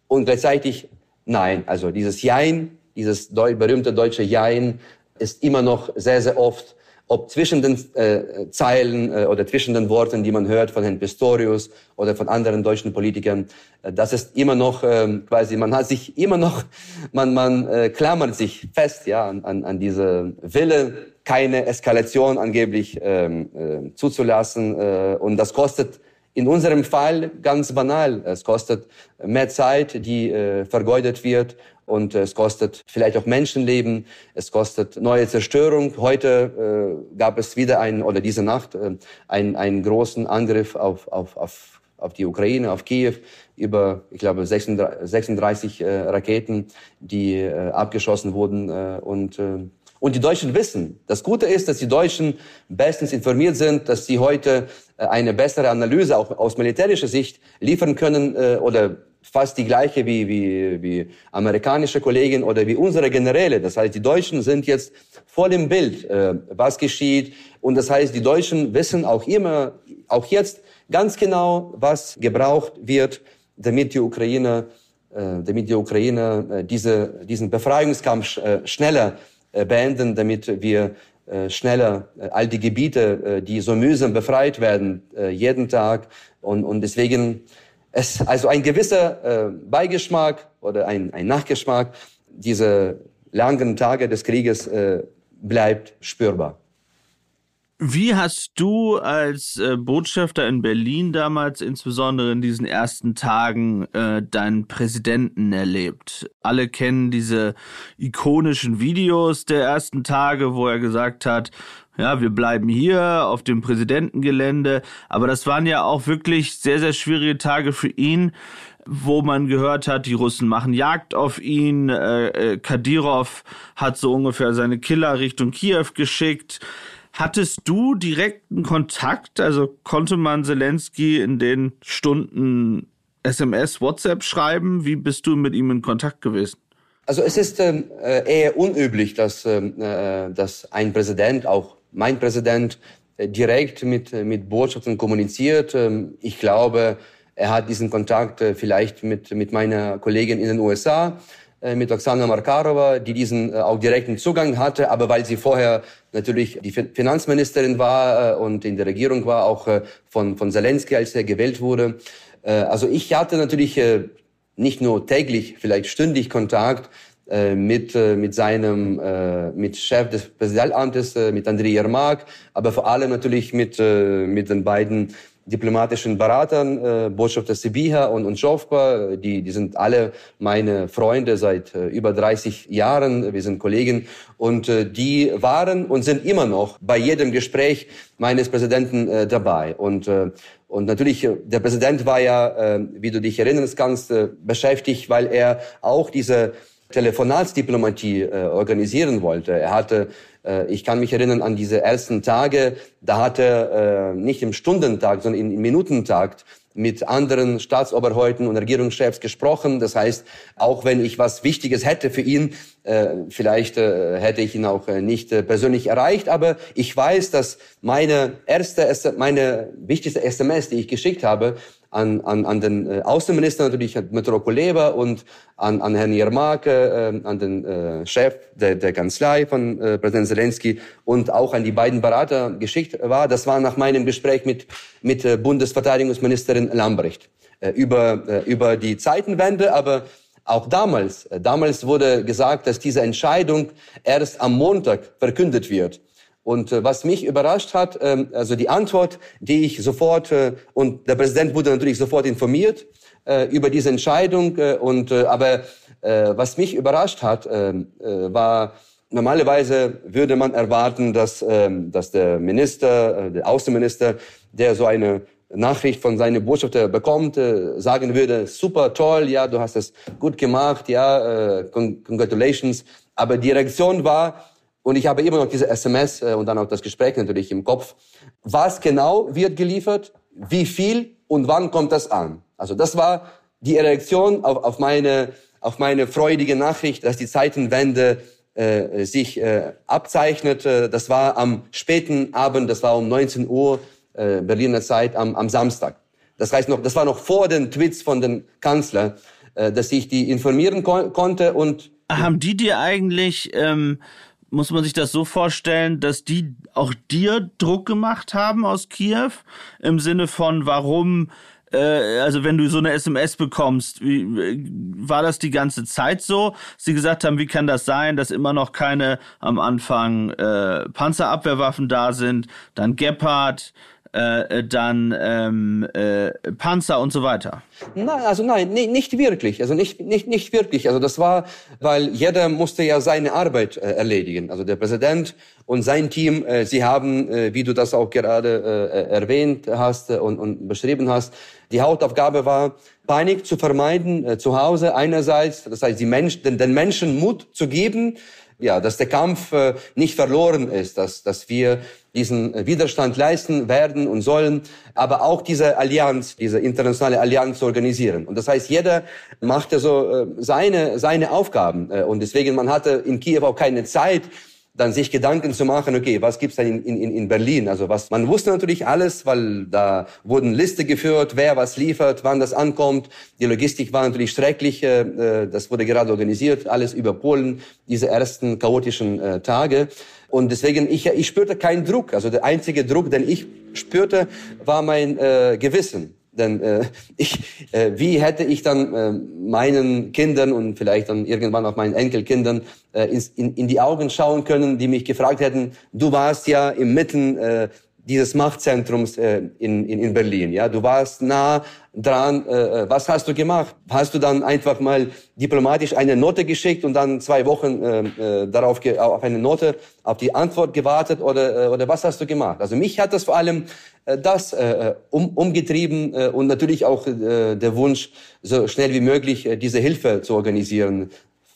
und gleichzeitig nein. Also dieses Jein, dieses berühmte deutsche Jein ist immer noch sehr, sehr oft ob zwischen den äh, Zeilen äh, oder zwischen den Worten, die man hört von Herrn Pistorius oder von anderen deutschen Politikern, äh, das ist immer noch ähm, quasi, man hat sich immer noch, man, man äh, klammert sich fest ja an, an, an diese Wille, keine Eskalation angeblich ähm, äh, zuzulassen äh, und das kostet in unserem Fall ganz banal. Es kostet mehr Zeit, die äh, vergeudet wird und es kostet vielleicht auch Menschenleben, es kostet neue Zerstörung. Heute äh, gab es wieder einen, oder diese Nacht, äh, einen, einen großen Angriff auf, auf, auf, auf die Ukraine, auf Kiew, über, ich glaube, 36, 36 äh, Raketen, die äh, abgeschossen wurden. Äh, und, äh, und die Deutschen wissen. Das Gute ist, dass die Deutschen bestens informiert sind, dass sie heute äh, eine bessere Analyse auch aus militärischer Sicht liefern können äh, oder fast die gleiche wie, wie, wie amerikanische Kollegen oder wie unsere Generäle. Das heißt, die Deutschen sind jetzt voll im Bild, äh, was geschieht. Und das heißt, die Deutschen wissen auch immer, auch jetzt ganz genau, was gebraucht wird, damit die Ukraine, äh, damit die Ukraine äh, diese, diesen Befreiungskampf äh, schneller äh, beenden, damit wir äh, schneller äh, all die Gebiete, die so mühsam befreit werden, jeden Tag. Und, und deswegen es also ein gewisser äh, Beigeschmack oder ein, ein Nachgeschmack diese langen Tage des Krieges äh, bleibt spürbar. Wie hast du als äh, Botschafter in Berlin damals, insbesondere in diesen ersten Tagen, äh, deinen Präsidenten erlebt? Alle kennen diese ikonischen Videos der ersten Tage, wo er gesagt hat, ja, wir bleiben hier auf dem Präsidentengelände. Aber das waren ja auch wirklich sehr, sehr schwierige Tage für ihn, wo man gehört hat, die Russen machen Jagd auf ihn. Äh, äh, Kadyrov hat so ungefähr seine Killer Richtung Kiew geschickt. Hattest du direkten Kontakt? Also konnte man Zelensky in den Stunden SMS, WhatsApp schreiben? Wie bist du mit ihm in Kontakt gewesen? Also es ist ähm, äh, eher unüblich, dass, ähm, äh, dass ein Präsident, auch mein Präsident, äh, direkt mit, äh, mit Botschaften kommuniziert. Ähm, ich glaube, er hat diesen Kontakt äh, vielleicht mit, mit meiner Kollegin in den USA mit Oksana Markarova, die diesen äh, auch direkten Zugang hatte, aber weil sie vorher natürlich die Finanzministerin war äh, und in der Regierung war, auch von, von Zelensky, als er gewählt wurde. Also ich hatte natürlich nicht nur täglich, vielleicht stündlich Kontakt mit, mit seinem, mit Chef des Präsidentamtes, mit Andrei Yermak, aber vor allem natürlich mit, mit den beiden diplomatischen Beratern, äh, Botschafter Sibiha und, und Schofka, die, die sind alle meine Freunde seit äh, über 30 Jahren. Wir sind Kollegen und äh, die waren und sind immer noch bei jedem Gespräch meines Präsidenten äh, dabei. Und, äh, und natürlich, äh, der Präsident war ja, äh, wie du dich erinnern kannst, äh, beschäftigt, weil er auch diese Telefonatsdiplomatie äh, organisieren wollte. Er hatte ich kann mich erinnern an diese ersten Tage, da hat er äh, nicht im Stundentag, sondern im Minutentakt mit anderen Staatsoberhäupten und Regierungschefs gesprochen. Das heißt, auch wenn ich was Wichtiges hätte für ihn, äh, vielleicht äh, hätte ich ihn auch äh, nicht äh, persönlich erreicht, aber ich weiß, dass meine erste, meine wichtigste SMS, die ich geschickt habe, an, an, an den äh, Außenminister natürlich, Metro Kuleba und an, an Herrn Yermak, äh, an den äh, Chef der, der Kanzlei von äh, Präsident Zelensky und auch an die beiden Berater geschickt war. Das war nach meinem Gespräch mit, mit äh, Bundesverteidigungsministerin Lambrecht äh, über, äh, über die Zeitenwende, aber auch damals, äh, damals wurde gesagt, dass diese Entscheidung erst am Montag verkündet wird. Und äh, was mich überrascht hat, ähm, also die Antwort, die ich sofort, äh, und der Präsident wurde natürlich sofort informiert äh, über diese Entscheidung, äh, und, äh, aber äh, was mich überrascht hat, äh, äh, war, normalerweise würde man erwarten, dass, äh, dass der Minister, äh, der Außenminister, der so eine Nachricht von seinem Botschafter bekommt, äh, sagen würde, super toll, ja, du hast es gut gemacht, ja, äh, congratulations. Aber die Reaktion war, und ich habe immer noch diese SMS äh, und dann auch das Gespräch natürlich im Kopf. Was genau wird geliefert? Wie viel und wann kommt das an? Also das war die Reaktion auf, auf meine auf meine freudige Nachricht, dass die Zeitenwende äh, sich äh, abzeichnet. Das war am späten Abend, das war um 19 Uhr äh, Berliner Zeit am, am Samstag. Das heißt noch, das war noch vor den Tweets von den Kanzler, äh, dass ich die informieren kon konnte und haben die dir eigentlich ähm, muss man sich das so vorstellen, dass die auch dir Druck gemacht haben aus Kiew im Sinne von, warum, äh, also wenn du so eine SMS bekommst, wie, war das die ganze Zeit so? Sie gesagt haben, wie kann das sein, dass immer noch keine am Anfang äh, Panzerabwehrwaffen da sind, dann Gepard, äh, äh, dann ähm, äh, Panzer und so weiter? Nein, also nein, nee, nicht wirklich. Also nicht, nicht, nicht wirklich. Also das war, weil jeder musste ja seine Arbeit äh, erledigen. Also der Präsident und sein Team, äh, sie haben, äh, wie du das auch gerade äh, erwähnt hast äh, und, und beschrieben hast, die Hauptaufgabe war, Panik zu vermeiden äh, zu Hause einerseits, das heißt die Mensch, den, den Menschen Mut zu geben, ja, dass der Kampf äh, nicht verloren ist, dass, dass wir diesen Widerstand leisten werden und sollen, aber auch diese Allianz, diese internationale Allianz organisieren. Und das heißt, jeder machte so äh, seine, seine Aufgaben. Äh, und deswegen, man hatte in Kiew auch keine Zeit, dann sich Gedanken zu machen, okay, was gibt's denn in, in, in Berlin? Also was, man wusste natürlich alles, weil da wurden Liste geführt, wer was liefert, wann das ankommt. Die Logistik war natürlich schrecklich, äh, das wurde gerade organisiert, alles über Polen, diese ersten chaotischen äh, Tage. Und deswegen, ich, ich spürte keinen Druck. Also der einzige Druck, den ich spürte, war mein äh, Gewissen. Denn äh, ich, äh, wie hätte ich dann äh, meinen Kindern und vielleicht dann irgendwann auch meinen Enkelkindern äh, in, in die Augen schauen können, die mich gefragt hätten, du warst ja im Mitten äh, dieses Machtzentrums äh, in, in, in Berlin. Ja, du warst nah dran. Äh, äh, was hast du gemacht? Hast du dann einfach mal diplomatisch eine Note geschickt und dann zwei Wochen äh, äh, darauf auf eine Note, auf die Antwort gewartet oder äh, oder was hast du gemacht? Also mich hat das vor allem äh, das äh, um, umgetrieben äh, und natürlich auch äh, der Wunsch, so schnell wie möglich äh, diese Hilfe zu organisieren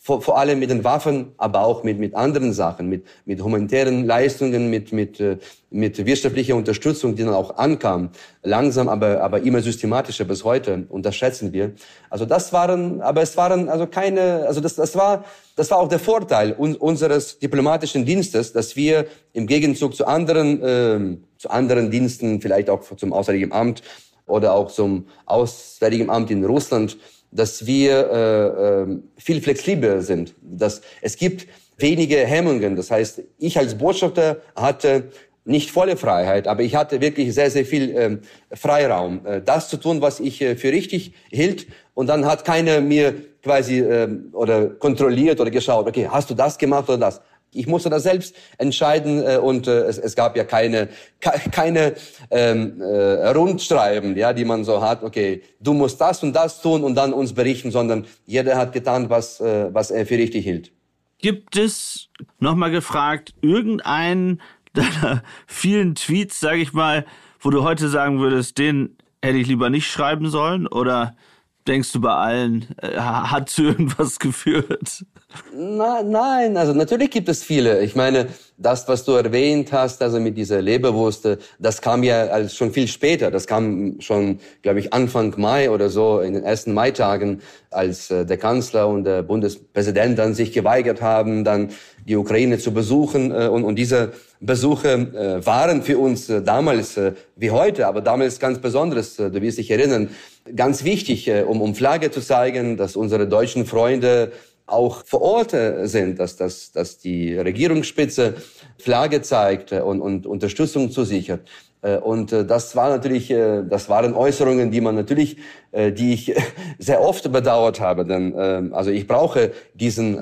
vor, vor allem mit den Waffen, aber auch mit, mit anderen Sachen, mit, mit humanitären Leistungen, mit, mit, äh, mit wirtschaftlicher Unterstützung, die dann auch ankam. Langsam, aber, aber immer systematischer bis heute. Und das schätzen wir. Also das waren, aber es waren also keine, also das, das war, das war auch der Vorteil un, unseres diplomatischen Dienstes, dass wir im Gegenzug zu anderen, äh, zu anderen Diensten, vielleicht auch zum Auswärtigen Amt oder auch zum Auswärtigen Amt in Russland, dass wir äh, äh, viel flexibler sind. Dass es gibt wenige Hemmungen. Das heißt, ich als Botschafter hatte nicht volle Freiheit, aber ich hatte wirklich sehr, sehr viel ähm, Freiraum, äh, das zu tun, was ich äh, für richtig hielt. Und dann hat keiner mir quasi äh, oder kontrolliert oder geschaut, okay, hast du das gemacht oder das? Ich musste das selbst entscheiden äh, und äh, es, es gab ja keine keine ähm, äh, Rundschreiben, ja, die man so hat. Okay, du musst das und das tun und dann uns berichten, sondern jeder hat getan, was äh, was er für richtig hielt. Gibt es nochmal gefragt irgendeinen deiner vielen Tweets, sage ich mal, wo du heute sagen würdest, den hätte ich lieber nicht schreiben sollen oder denkst du bei allen, äh, hat zu irgendwas geführt? Na, nein, also natürlich gibt es viele. Ich meine, das, was du erwähnt hast, also mit dieser Leberwurst, das kam ja als schon viel später. Das kam schon, glaube ich, Anfang Mai oder so, in den ersten Maitagen, als äh, der Kanzler und der Bundespräsident dann sich geweigert haben, dann die Ukraine zu besuchen. Äh, und, und diese Besuche äh, waren für uns damals wie heute, aber damals ganz Besonderes, du wirst dich erinnern, ganz wichtig, um, um Flagge zu zeigen, dass unsere deutschen Freunde auch vor Ort sind, dass, dass, dass die Regierungsspitze Flagge zeigt und, und Unterstützung zusichert. Äh, und äh, das war natürlich, äh, das waren Äußerungen, die man natürlich, die ich sehr oft bedauert habe. Denn ähm, also ich brauche diesen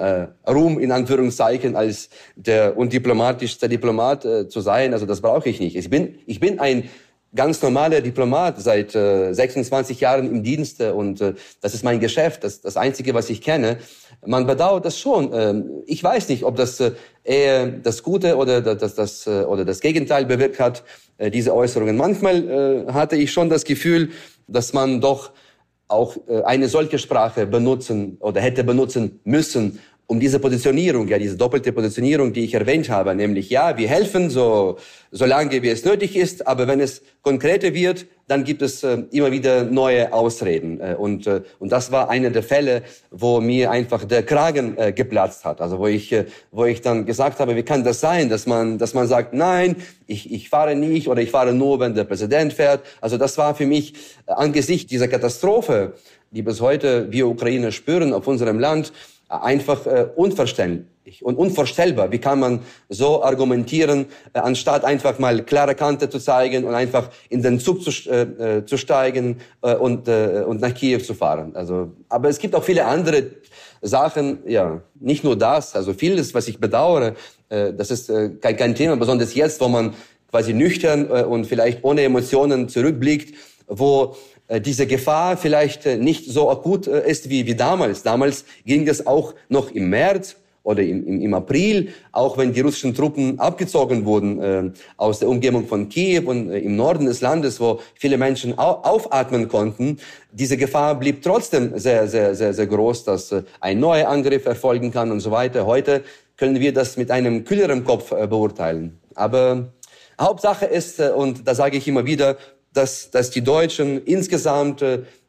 Ruhm in Anführungszeichen als der undiplomatischste Diplomat zu sein. Also das brauche ich nicht. Ich bin, ich bin ein ganz normaler Diplomat seit äh, 26 Jahren im Dienste und äh, das ist mein Geschäft, das das einzige, was ich kenne. Man bedauert das schon. Ähm, ich weiß nicht, ob das äh, eher das Gute oder das das äh, oder das Gegenteil bewirkt hat, äh, diese Äußerungen. Manchmal hatte ich schon das Gefühl, dass man doch auch eine solche Sprache benutzen oder hätte benutzen müssen, um diese Positionierung, ja, diese doppelte Positionierung, die ich erwähnt habe, nämlich ja, wir helfen so, solange wie es nötig ist, aber wenn es konkreter wird, dann gibt es äh, immer wieder neue Ausreden. Äh, und, äh, und das war einer der Fälle, wo mir einfach der Kragen äh, geplatzt hat. Also wo ich, äh, wo ich dann gesagt habe, wie kann das sein, dass man, dass man sagt, nein, ich, ich fahre nicht oder ich fahre nur, wenn der Präsident fährt. Also das war für mich äh, angesichts dieser Katastrophe, die bis heute wir Ukrainer spüren auf unserem Land, einfach äh, unverständlich und unvorstellbar. Wie kann man so argumentieren, äh, anstatt einfach mal klare Kante zu zeigen und einfach in den Zug zu, äh, äh, zu steigen äh, und, äh, und nach Kiew zu fahren. Also, aber es gibt auch viele andere Sachen, ja, nicht nur das, also vieles, was ich bedauere, äh, das ist äh, kein, kein Thema, besonders jetzt, wo man quasi nüchtern äh, und vielleicht ohne Emotionen zurückblickt, wo äh, diese Gefahr vielleicht äh, nicht so akut äh, ist wie, wie damals. Damals ging es auch noch im März oder im, im, im April, auch wenn die russischen Truppen abgezogen wurden äh, aus der Umgebung von Kiew und äh, im Norden des Landes, wo viele Menschen au aufatmen konnten, diese Gefahr blieb trotzdem sehr, sehr, sehr, sehr groß, dass äh, ein neuer Angriff erfolgen kann und so weiter. Heute können wir das mit einem kühleren Kopf äh, beurteilen. Aber Hauptsache ist, äh, und da sage ich immer wieder, dass, dass die Deutschen insgesamt,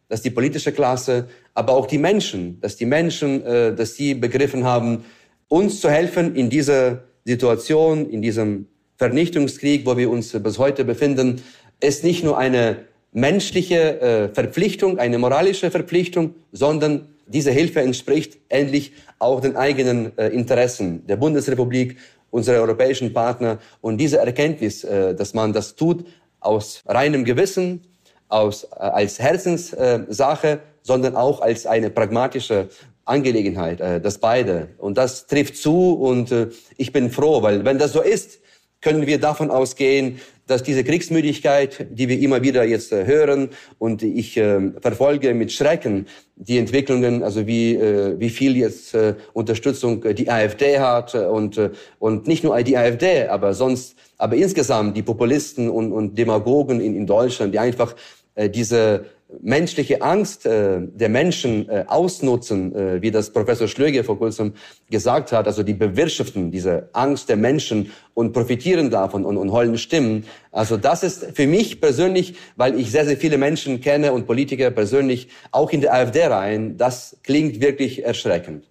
dass die politische Klasse, aber auch die Menschen, dass die Menschen, äh, dass sie begriffen haben, uns zu helfen in dieser Situation, in diesem Vernichtungskrieg, wo wir uns bis heute befinden, ist nicht nur eine menschliche äh, Verpflichtung, eine moralische Verpflichtung, sondern diese Hilfe entspricht endlich auch den eigenen äh, Interessen der Bundesrepublik, unserer europäischen Partner. Und diese Erkenntnis, dass man das tut aus reinem Gewissen, aus, äh, als Herzenssache, sondern auch als eine pragmatische Angelegenheit, äh, das beide. Und das trifft zu und äh, ich bin froh, weil wenn das so ist, können wir davon ausgehen, dass diese Kriegsmüdigkeit, die wir immer wieder jetzt äh, hören und ich äh, verfolge mit Schrecken die Entwicklungen, also wie, äh, wie viel jetzt äh, Unterstützung die AfD hat und, äh, und nicht nur die AfD, aber sonst, aber insgesamt die Populisten und, und Demagogen in, in Deutschland, die einfach äh, diese menschliche Angst äh, der Menschen äh, ausnutzen, äh, wie das Professor Schlöge vor kurzem gesagt hat, also die bewirtschaften diese Angst der Menschen und profitieren davon und, und heulen Stimmen. Also das ist für mich persönlich, weil ich sehr, sehr viele Menschen kenne und Politiker persönlich, auch in der AfD rein, das klingt wirklich erschreckend.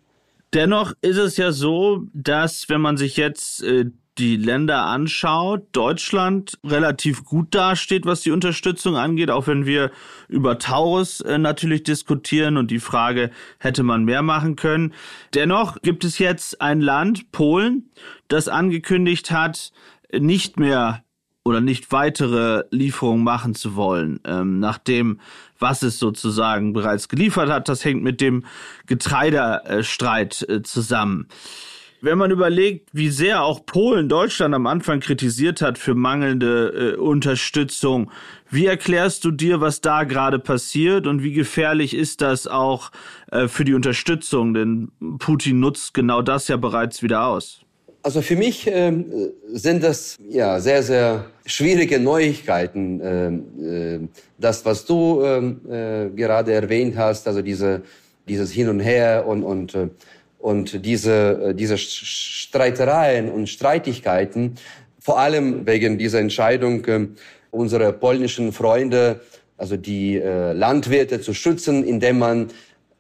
Dennoch ist es ja so, dass wenn man sich jetzt äh, die Länder anschaut, Deutschland relativ gut dasteht, was die Unterstützung angeht, auch wenn wir über Taurus äh, natürlich diskutieren und die Frage, hätte man mehr machen können. Dennoch gibt es jetzt ein Land, Polen, das angekündigt hat, nicht mehr oder nicht weitere Lieferungen machen zu wollen, ähm, nachdem was es sozusagen bereits geliefert hat. Das hängt mit dem Getreidestreit äh, zusammen wenn man überlegt, wie sehr auch Polen Deutschland am Anfang kritisiert hat für mangelnde äh, Unterstützung, wie erklärst du dir, was da gerade passiert und wie gefährlich ist das auch äh, für die Unterstützung? Denn Putin nutzt genau das ja bereits wieder aus. Also für mich ähm, sind das ja sehr, sehr schwierige Neuigkeiten. Äh, das, was du ähm, äh, gerade erwähnt hast, also diese, dieses Hin und Her und, und äh, und diese, äh, diese Streitereien und Streitigkeiten, vor allem wegen dieser Entscheidung äh, unserer polnischen Freunde, also die äh, Landwirte zu schützen, indem man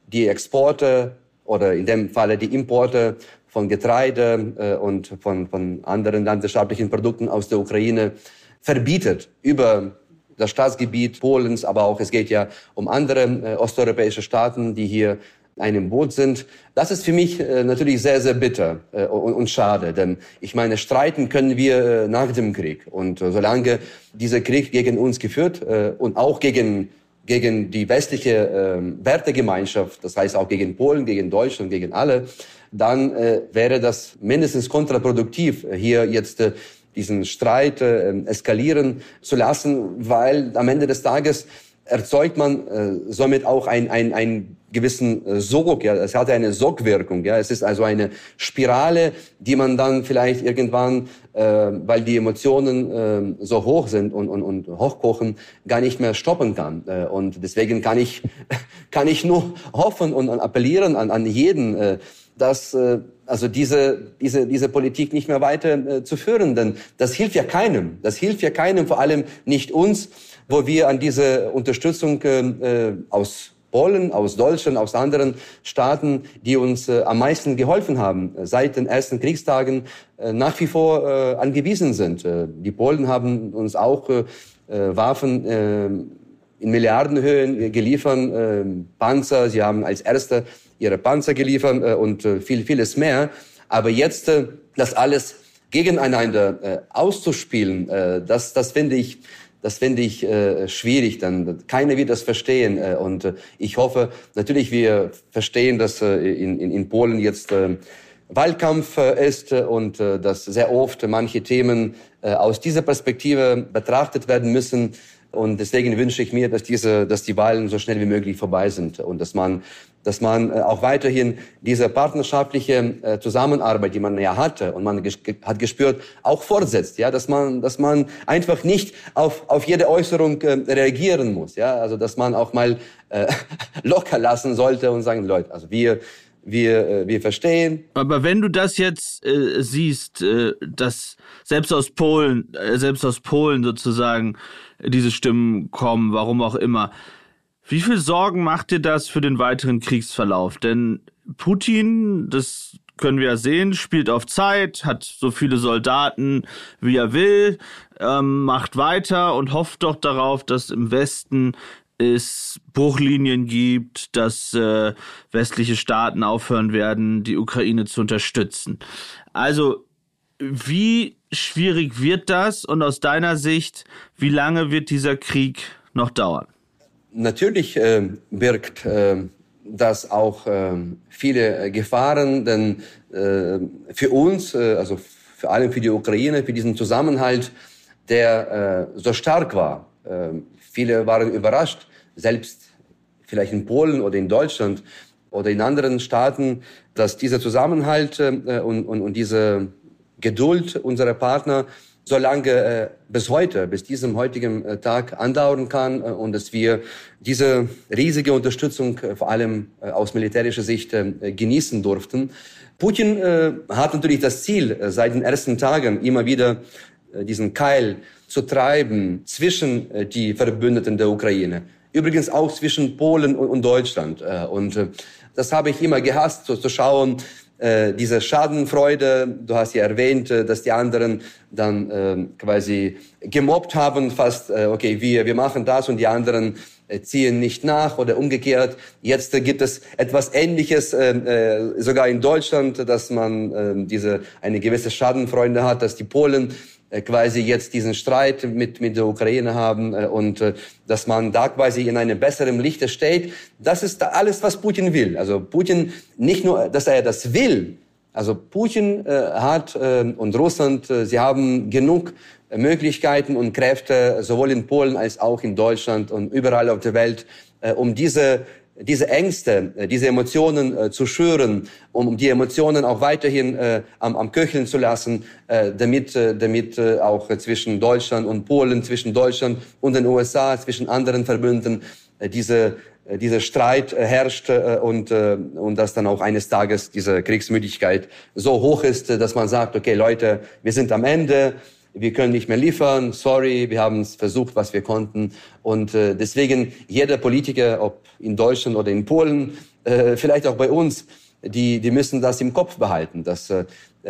die Exporte oder in dem Falle die Importe von Getreide und von, von anderen landwirtschaftlichen Produkten aus der Ukraine verbietet über das Staatsgebiet Polens, aber auch es geht ja um andere äh, osteuropäische Staaten, die hier einem Boot sind. Das ist für mich äh, natürlich sehr, sehr bitter äh, und, und, schade, denn ich meine, streiten können wir äh, nach dem Krieg. Und äh, solange dieser Krieg gegen uns geführt äh, und auch gegen, gegen die westliche äh, Wertegemeinschaft, das heißt auch gegen Polen, gegen Deutschland, gegen alle, dann äh, wäre das mindestens kontraproduktiv, hier jetzt diesen Streit äh, eskalieren zu lassen, weil am Ende des Tages erzeugt man äh, somit auch ein, ein, ein gewissen äh, Sog, ja, es hat eine Sogwirkung, ja, es ist also eine Spirale, die man dann vielleicht irgendwann, äh, weil die Emotionen äh, so hoch sind und, und, und hochkochen, gar nicht mehr stoppen kann. Äh, und deswegen kann ich, kann ich nur hoffen und appellieren an, an jeden, äh, dass äh, also diese, diese, diese Politik nicht mehr weiter äh, zu führen, denn das hilft ja keinem. Das hilft ja keinem, vor allem nicht uns wo wir an diese Unterstützung äh, aus Polen, aus Deutschland, aus anderen Staaten, die uns äh, am meisten geholfen haben, seit den ersten Kriegstagen äh, nach wie vor äh, angewiesen sind. Äh, die Polen haben uns auch äh, äh Waffen äh, in Milliardenhöhen geliefert, äh, Panzer, sie haben als Erste ihre Panzer geliefert äh, und äh, viel, vieles mehr. Aber jetzt äh, das alles gegeneinander äh, auszuspielen, äh, das, das finde ich das finde ich äh, schwierig. Dann keiner wird das verstehen. Äh, und äh, ich hoffe, natürlich wir verstehen, dass äh, in, in, in Polen jetzt äh, Wahlkampf äh, ist äh, und äh, dass sehr oft manche Themen äh, aus dieser Perspektive betrachtet werden müssen. Und deswegen wünsche ich mir, dass diese, dass die Wahlen so schnell wie möglich vorbei sind und dass man, dass man äh, auch weiterhin diese partnerschaftliche äh, Zusammenarbeit, die man ja hatte und man hat gespürt, auch fortsetzt. Ja, dass man, dass man einfach nicht auf auf jede Äußerung äh, reagieren muss. Ja, also dass man auch mal äh, locker lassen sollte und sagen, Leute, also wir wir, wir verstehen. Aber wenn du das jetzt äh, siehst, äh, dass selbst aus Polen, äh, selbst aus Polen sozusagen diese Stimmen kommen, warum auch immer, wie viel Sorgen macht dir das für den weiteren Kriegsverlauf? Denn Putin, das können wir ja sehen, spielt auf Zeit, hat so viele Soldaten, wie er will, ähm, macht weiter und hofft doch darauf, dass im Westen es Bruchlinien gibt, dass äh, westliche Staaten aufhören werden, die Ukraine zu unterstützen. Also wie schwierig wird das und aus deiner Sicht, wie lange wird dieser Krieg noch dauern? Natürlich äh, birgt äh, das auch äh, viele Gefahren, denn äh, für uns, äh, also vor allem für die Ukraine, für diesen Zusammenhalt, der äh, so stark war, äh, Viele waren überrascht, selbst vielleicht in Polen oder in Deutschland oder in anderen Staaten, dass dieser Zusammenhalt äh, und, und, und diese Geduld unserer Partner so lange äh, bis heute, bis diesem heutigen äh, Tag andauern kann äh, und dass wir diese riesige Unterstützung äh, vor allem äh, aus militärischer Sicht äh, genießen durften. Putin hat natürlich das Ziel, seit den ersten Tagen immer wieder diesen Keil zu treiben zwischen die Verbündeten der Ukraine. Übrigens auch zwischen Polen und, Deutschland. Äh, und das habe ich immer gehasst, so zu schauen, diese Schadenfreude, du hast ja erwähnt, dass die anderen dann äh, quasi gemobbt haben, fast, äh, okay, wir, wir machen das und die anderen äh, ziehen nicht nach oder umgekehrt. Jetzt äh, gibt es etwas Ähnliches, äh, sogar in Deutschland, dass man äh, diese eine gewisse Schadenfreude hat, dass die Polen äh, quasi jetzt diesen Streit mit, mit der Ukraine haben äh, und äh, dass man da quasi in einem besseren Lichte steht. Das ist alles, was Putin will. Also Putin, nicht nur, dass er das will, also Putin äh, hat äh, und Russland, äh, sie haben genug Möglichkeiten und Kräfte, sowohl in Polen als auch in Deutschland und überall auf der Welt, äh, um diese diese Ängste, äh, diese Emotionen äh, zu schüren, um die Emotionen auch weiterhin äh, am, am Köcheln zu lassen, äh, damit, äh, damit äh, auch zwischen Deutschland und Polen, zwischen Deutschland und den USA, zwischen anderen Verbünden äh, diese äh, dieser Streit äh, herrscht äh, und, äh, und dass dann auch eines Tages diese Kriegsmüdigkeit so hoch ist, äh, dass man sagt, okay Leute, wir sind am Ende, wir können nicht mehr liefern, sorry, wir haben es versucht, was wir konnten. Und äh, deswegen jeder Politiker, ob in Deutschland oder in Polen, äh, vielleicht auch bei uns, die, die müssen das im Kopf behalten, dass äh,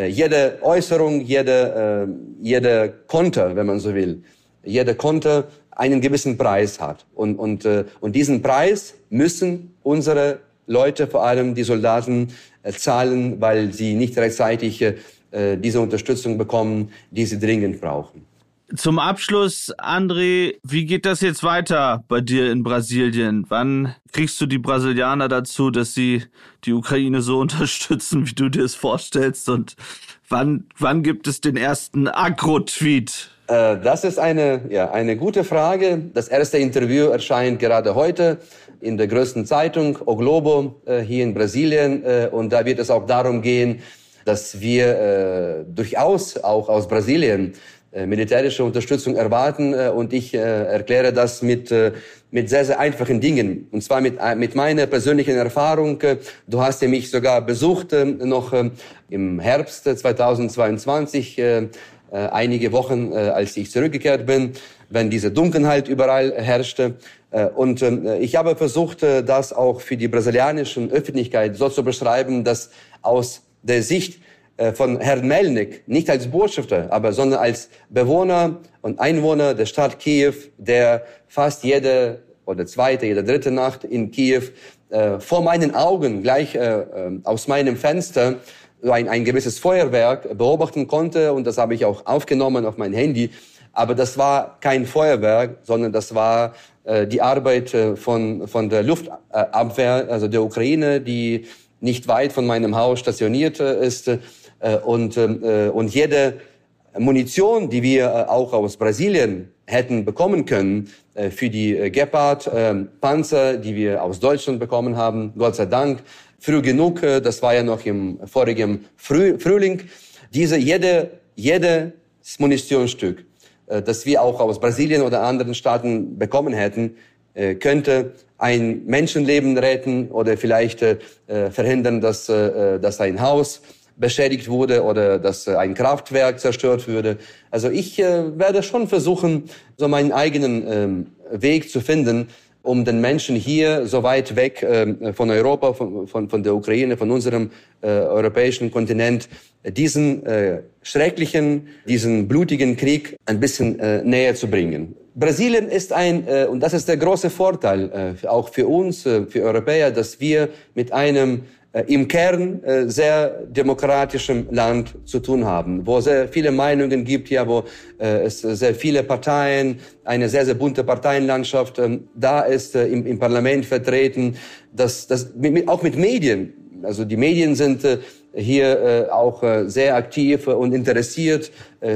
jede Äußerung, jede, äh, jede Konter, wenn man so will, jede Konter einen gewissen Preis hat. Und, und, äh, und diesen Preis müssen unsere Leute, vor allem die Soldaten, äh, zahlen, weil sie nicht rechtzeitig äh, äh, diese Unterstützung bekommen, die sie dringend brauchen. Zum Abschluss, André, wie geht das jetzt weiter bei dir in Brasilien? Wann kriegst du die Brasilianer dazu, dass sie die Ukraine so unterstützen, wie du dir es vorstellst? Und wann, wann gibt es den ersten Agro-Tweet? Äh, das ist eine, ja, eine gute Frage. Das erste Interview erscheint gerade heute in der größten Zeitung, O Globo, äh, hier in Brasilien. Äh, und da wird es auch darum gehen, dass wir äh, durchaus auch aus Brasilien äh, militärische Unterstützung erwarten. Äh, und ich äh, erkläre das mit, äh, mit sehr, sehr einfachen Dingen. Und zwar mit, äh, mit meiner persönlichen Erfahrung. Äh, du hast ja mich sogar besucht äh, noch äh, im Herbst 2022, äh, äh, einige Wochen, als ich zurückgekehrt bin, wenn diese Dunkelheit überall herrschte. Und äh, ich habe versucht, das auch für die brasilianische Öffentlichkeit so zu beschreiben, dass aus der Sicht äh, von Herrn Melnik, nicht als Botschafter, aber sondern als Bewohner und Einwohner der Stadt Kiew, der fast jede oder zweite, jede dritte Nacht in Kiew äh, vor meinen Augen, gleich äh, äh aus meinem Fenster, ein, ein gewisses Feuerwerk beobachten konnte und das habe ich auch aufgenommen auf mein Handy. Aber das war kein Feuerwerk, sondern das war äh, die Arbeit von, von der Luftabwehr, also der Ukraine, die nicht weit von meinem Haus stationiert äh, ist. Äh, und, äh, und jede Munition, die wir auch aus Brasilien hätten bekommen können für die Gepard Panzer, die wir aus Deutschland bekommen haben, Gott sei Dank, früh genug, das war ja noch im vorigen Frühling, diese jede, jede Munitionsstück, das wir auch aus Brasilien oder anderen Staaten bekommen hätten, äh, könnte ein Menschenleben retten oder vielleicht äh, verhindern, dass, äh, dass ein Haus beschädigt wurde oder dass ein Kraftwerk zerstört würde. Also ich äh, werde schon versuchen, so meinen eigenen ähm, Weg zu finden, um den Menschen hier so weit weg äh, von Europa, von, von, von der Ukraine, von unserem äh, europäischen Kontinent, diesen äh, schrecklichen, diesen blutigen Krieg ein bisschen äh, näher zu bringen. Brasilien ist ein, äh, und das ist der große Vorteil, äh, auch für uns, äh, für Europäer, dass wir mit einem äh, im Kern äh, sehr demokratischem Land zu tun haben, wo sehr viele Meinungen gibt hier, wo äh, es sehr viele Parteien, eine sehr, sehr bunte Parteienlandschaft ähm, da ist, im, im Parlament vertreten, das, das, auch mit Medien. Also die Medien sind hier auch sehr aktiv und interessiert,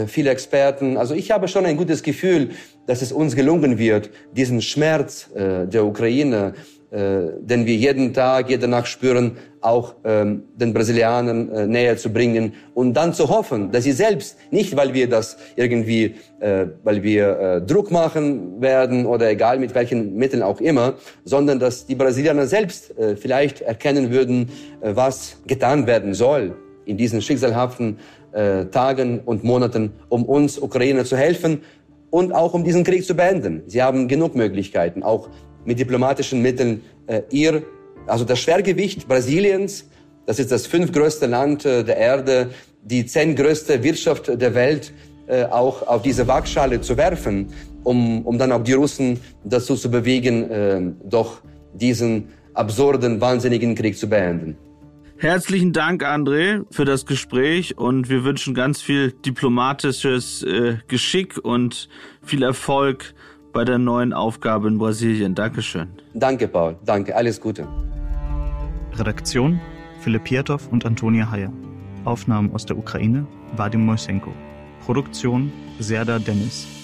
viele Experten. Also ich habe schon ein gutes Gefühl, dass es uns gelungen wird, diesen Schmerz der Ukraine, den wir jeden Tag, jede Nacht spüren, auch ähm, den Brasilianern äh, näher zu bringen und dann zu hoffen, dass sie selbst, nicht weil wir das irgendwie, äh, weil wir äh, Druck machen werden oder egal mit welchen Mitteln auch immer, sondern dass die Brasilianer selbst äh, vielleicht erkennen würden, äh, was getan werden soll in diesen schicksalhaften äh, Tagen und Monaten, um uns Ukrainer zu helfen und auch um diesen Krieg zu beenden. Sie haben genug Möglichkeiten, auch mit diplomatischen Mitteln äh, ihr also das Schwergewicht Brasiliens, das ist das fünftgrößte Land äh, der Erde, die zehntgrößte Wirtschaft der Welt, äh, auch auf diese Waagschale zu werfen, um, um dann auch die Russen dazu zu bewegen, äh, doch diesen absurden, wahnsinnigen Krieg zu beenden. Herzlichen Dank, André, für das Gespräch und wir wünschen ganz viel diplomatisches äh, Geschick und viel Erfolg bei der neuen Aufgabe in Brasilien. Dankeschön. Danke, Paul. Danke. Alles Gute. Redaktion Philipp Pietow und Antonia Heyer. Aufnahmen aus der Ukraine Vadim Moisenko. Produktion Serda Dennis.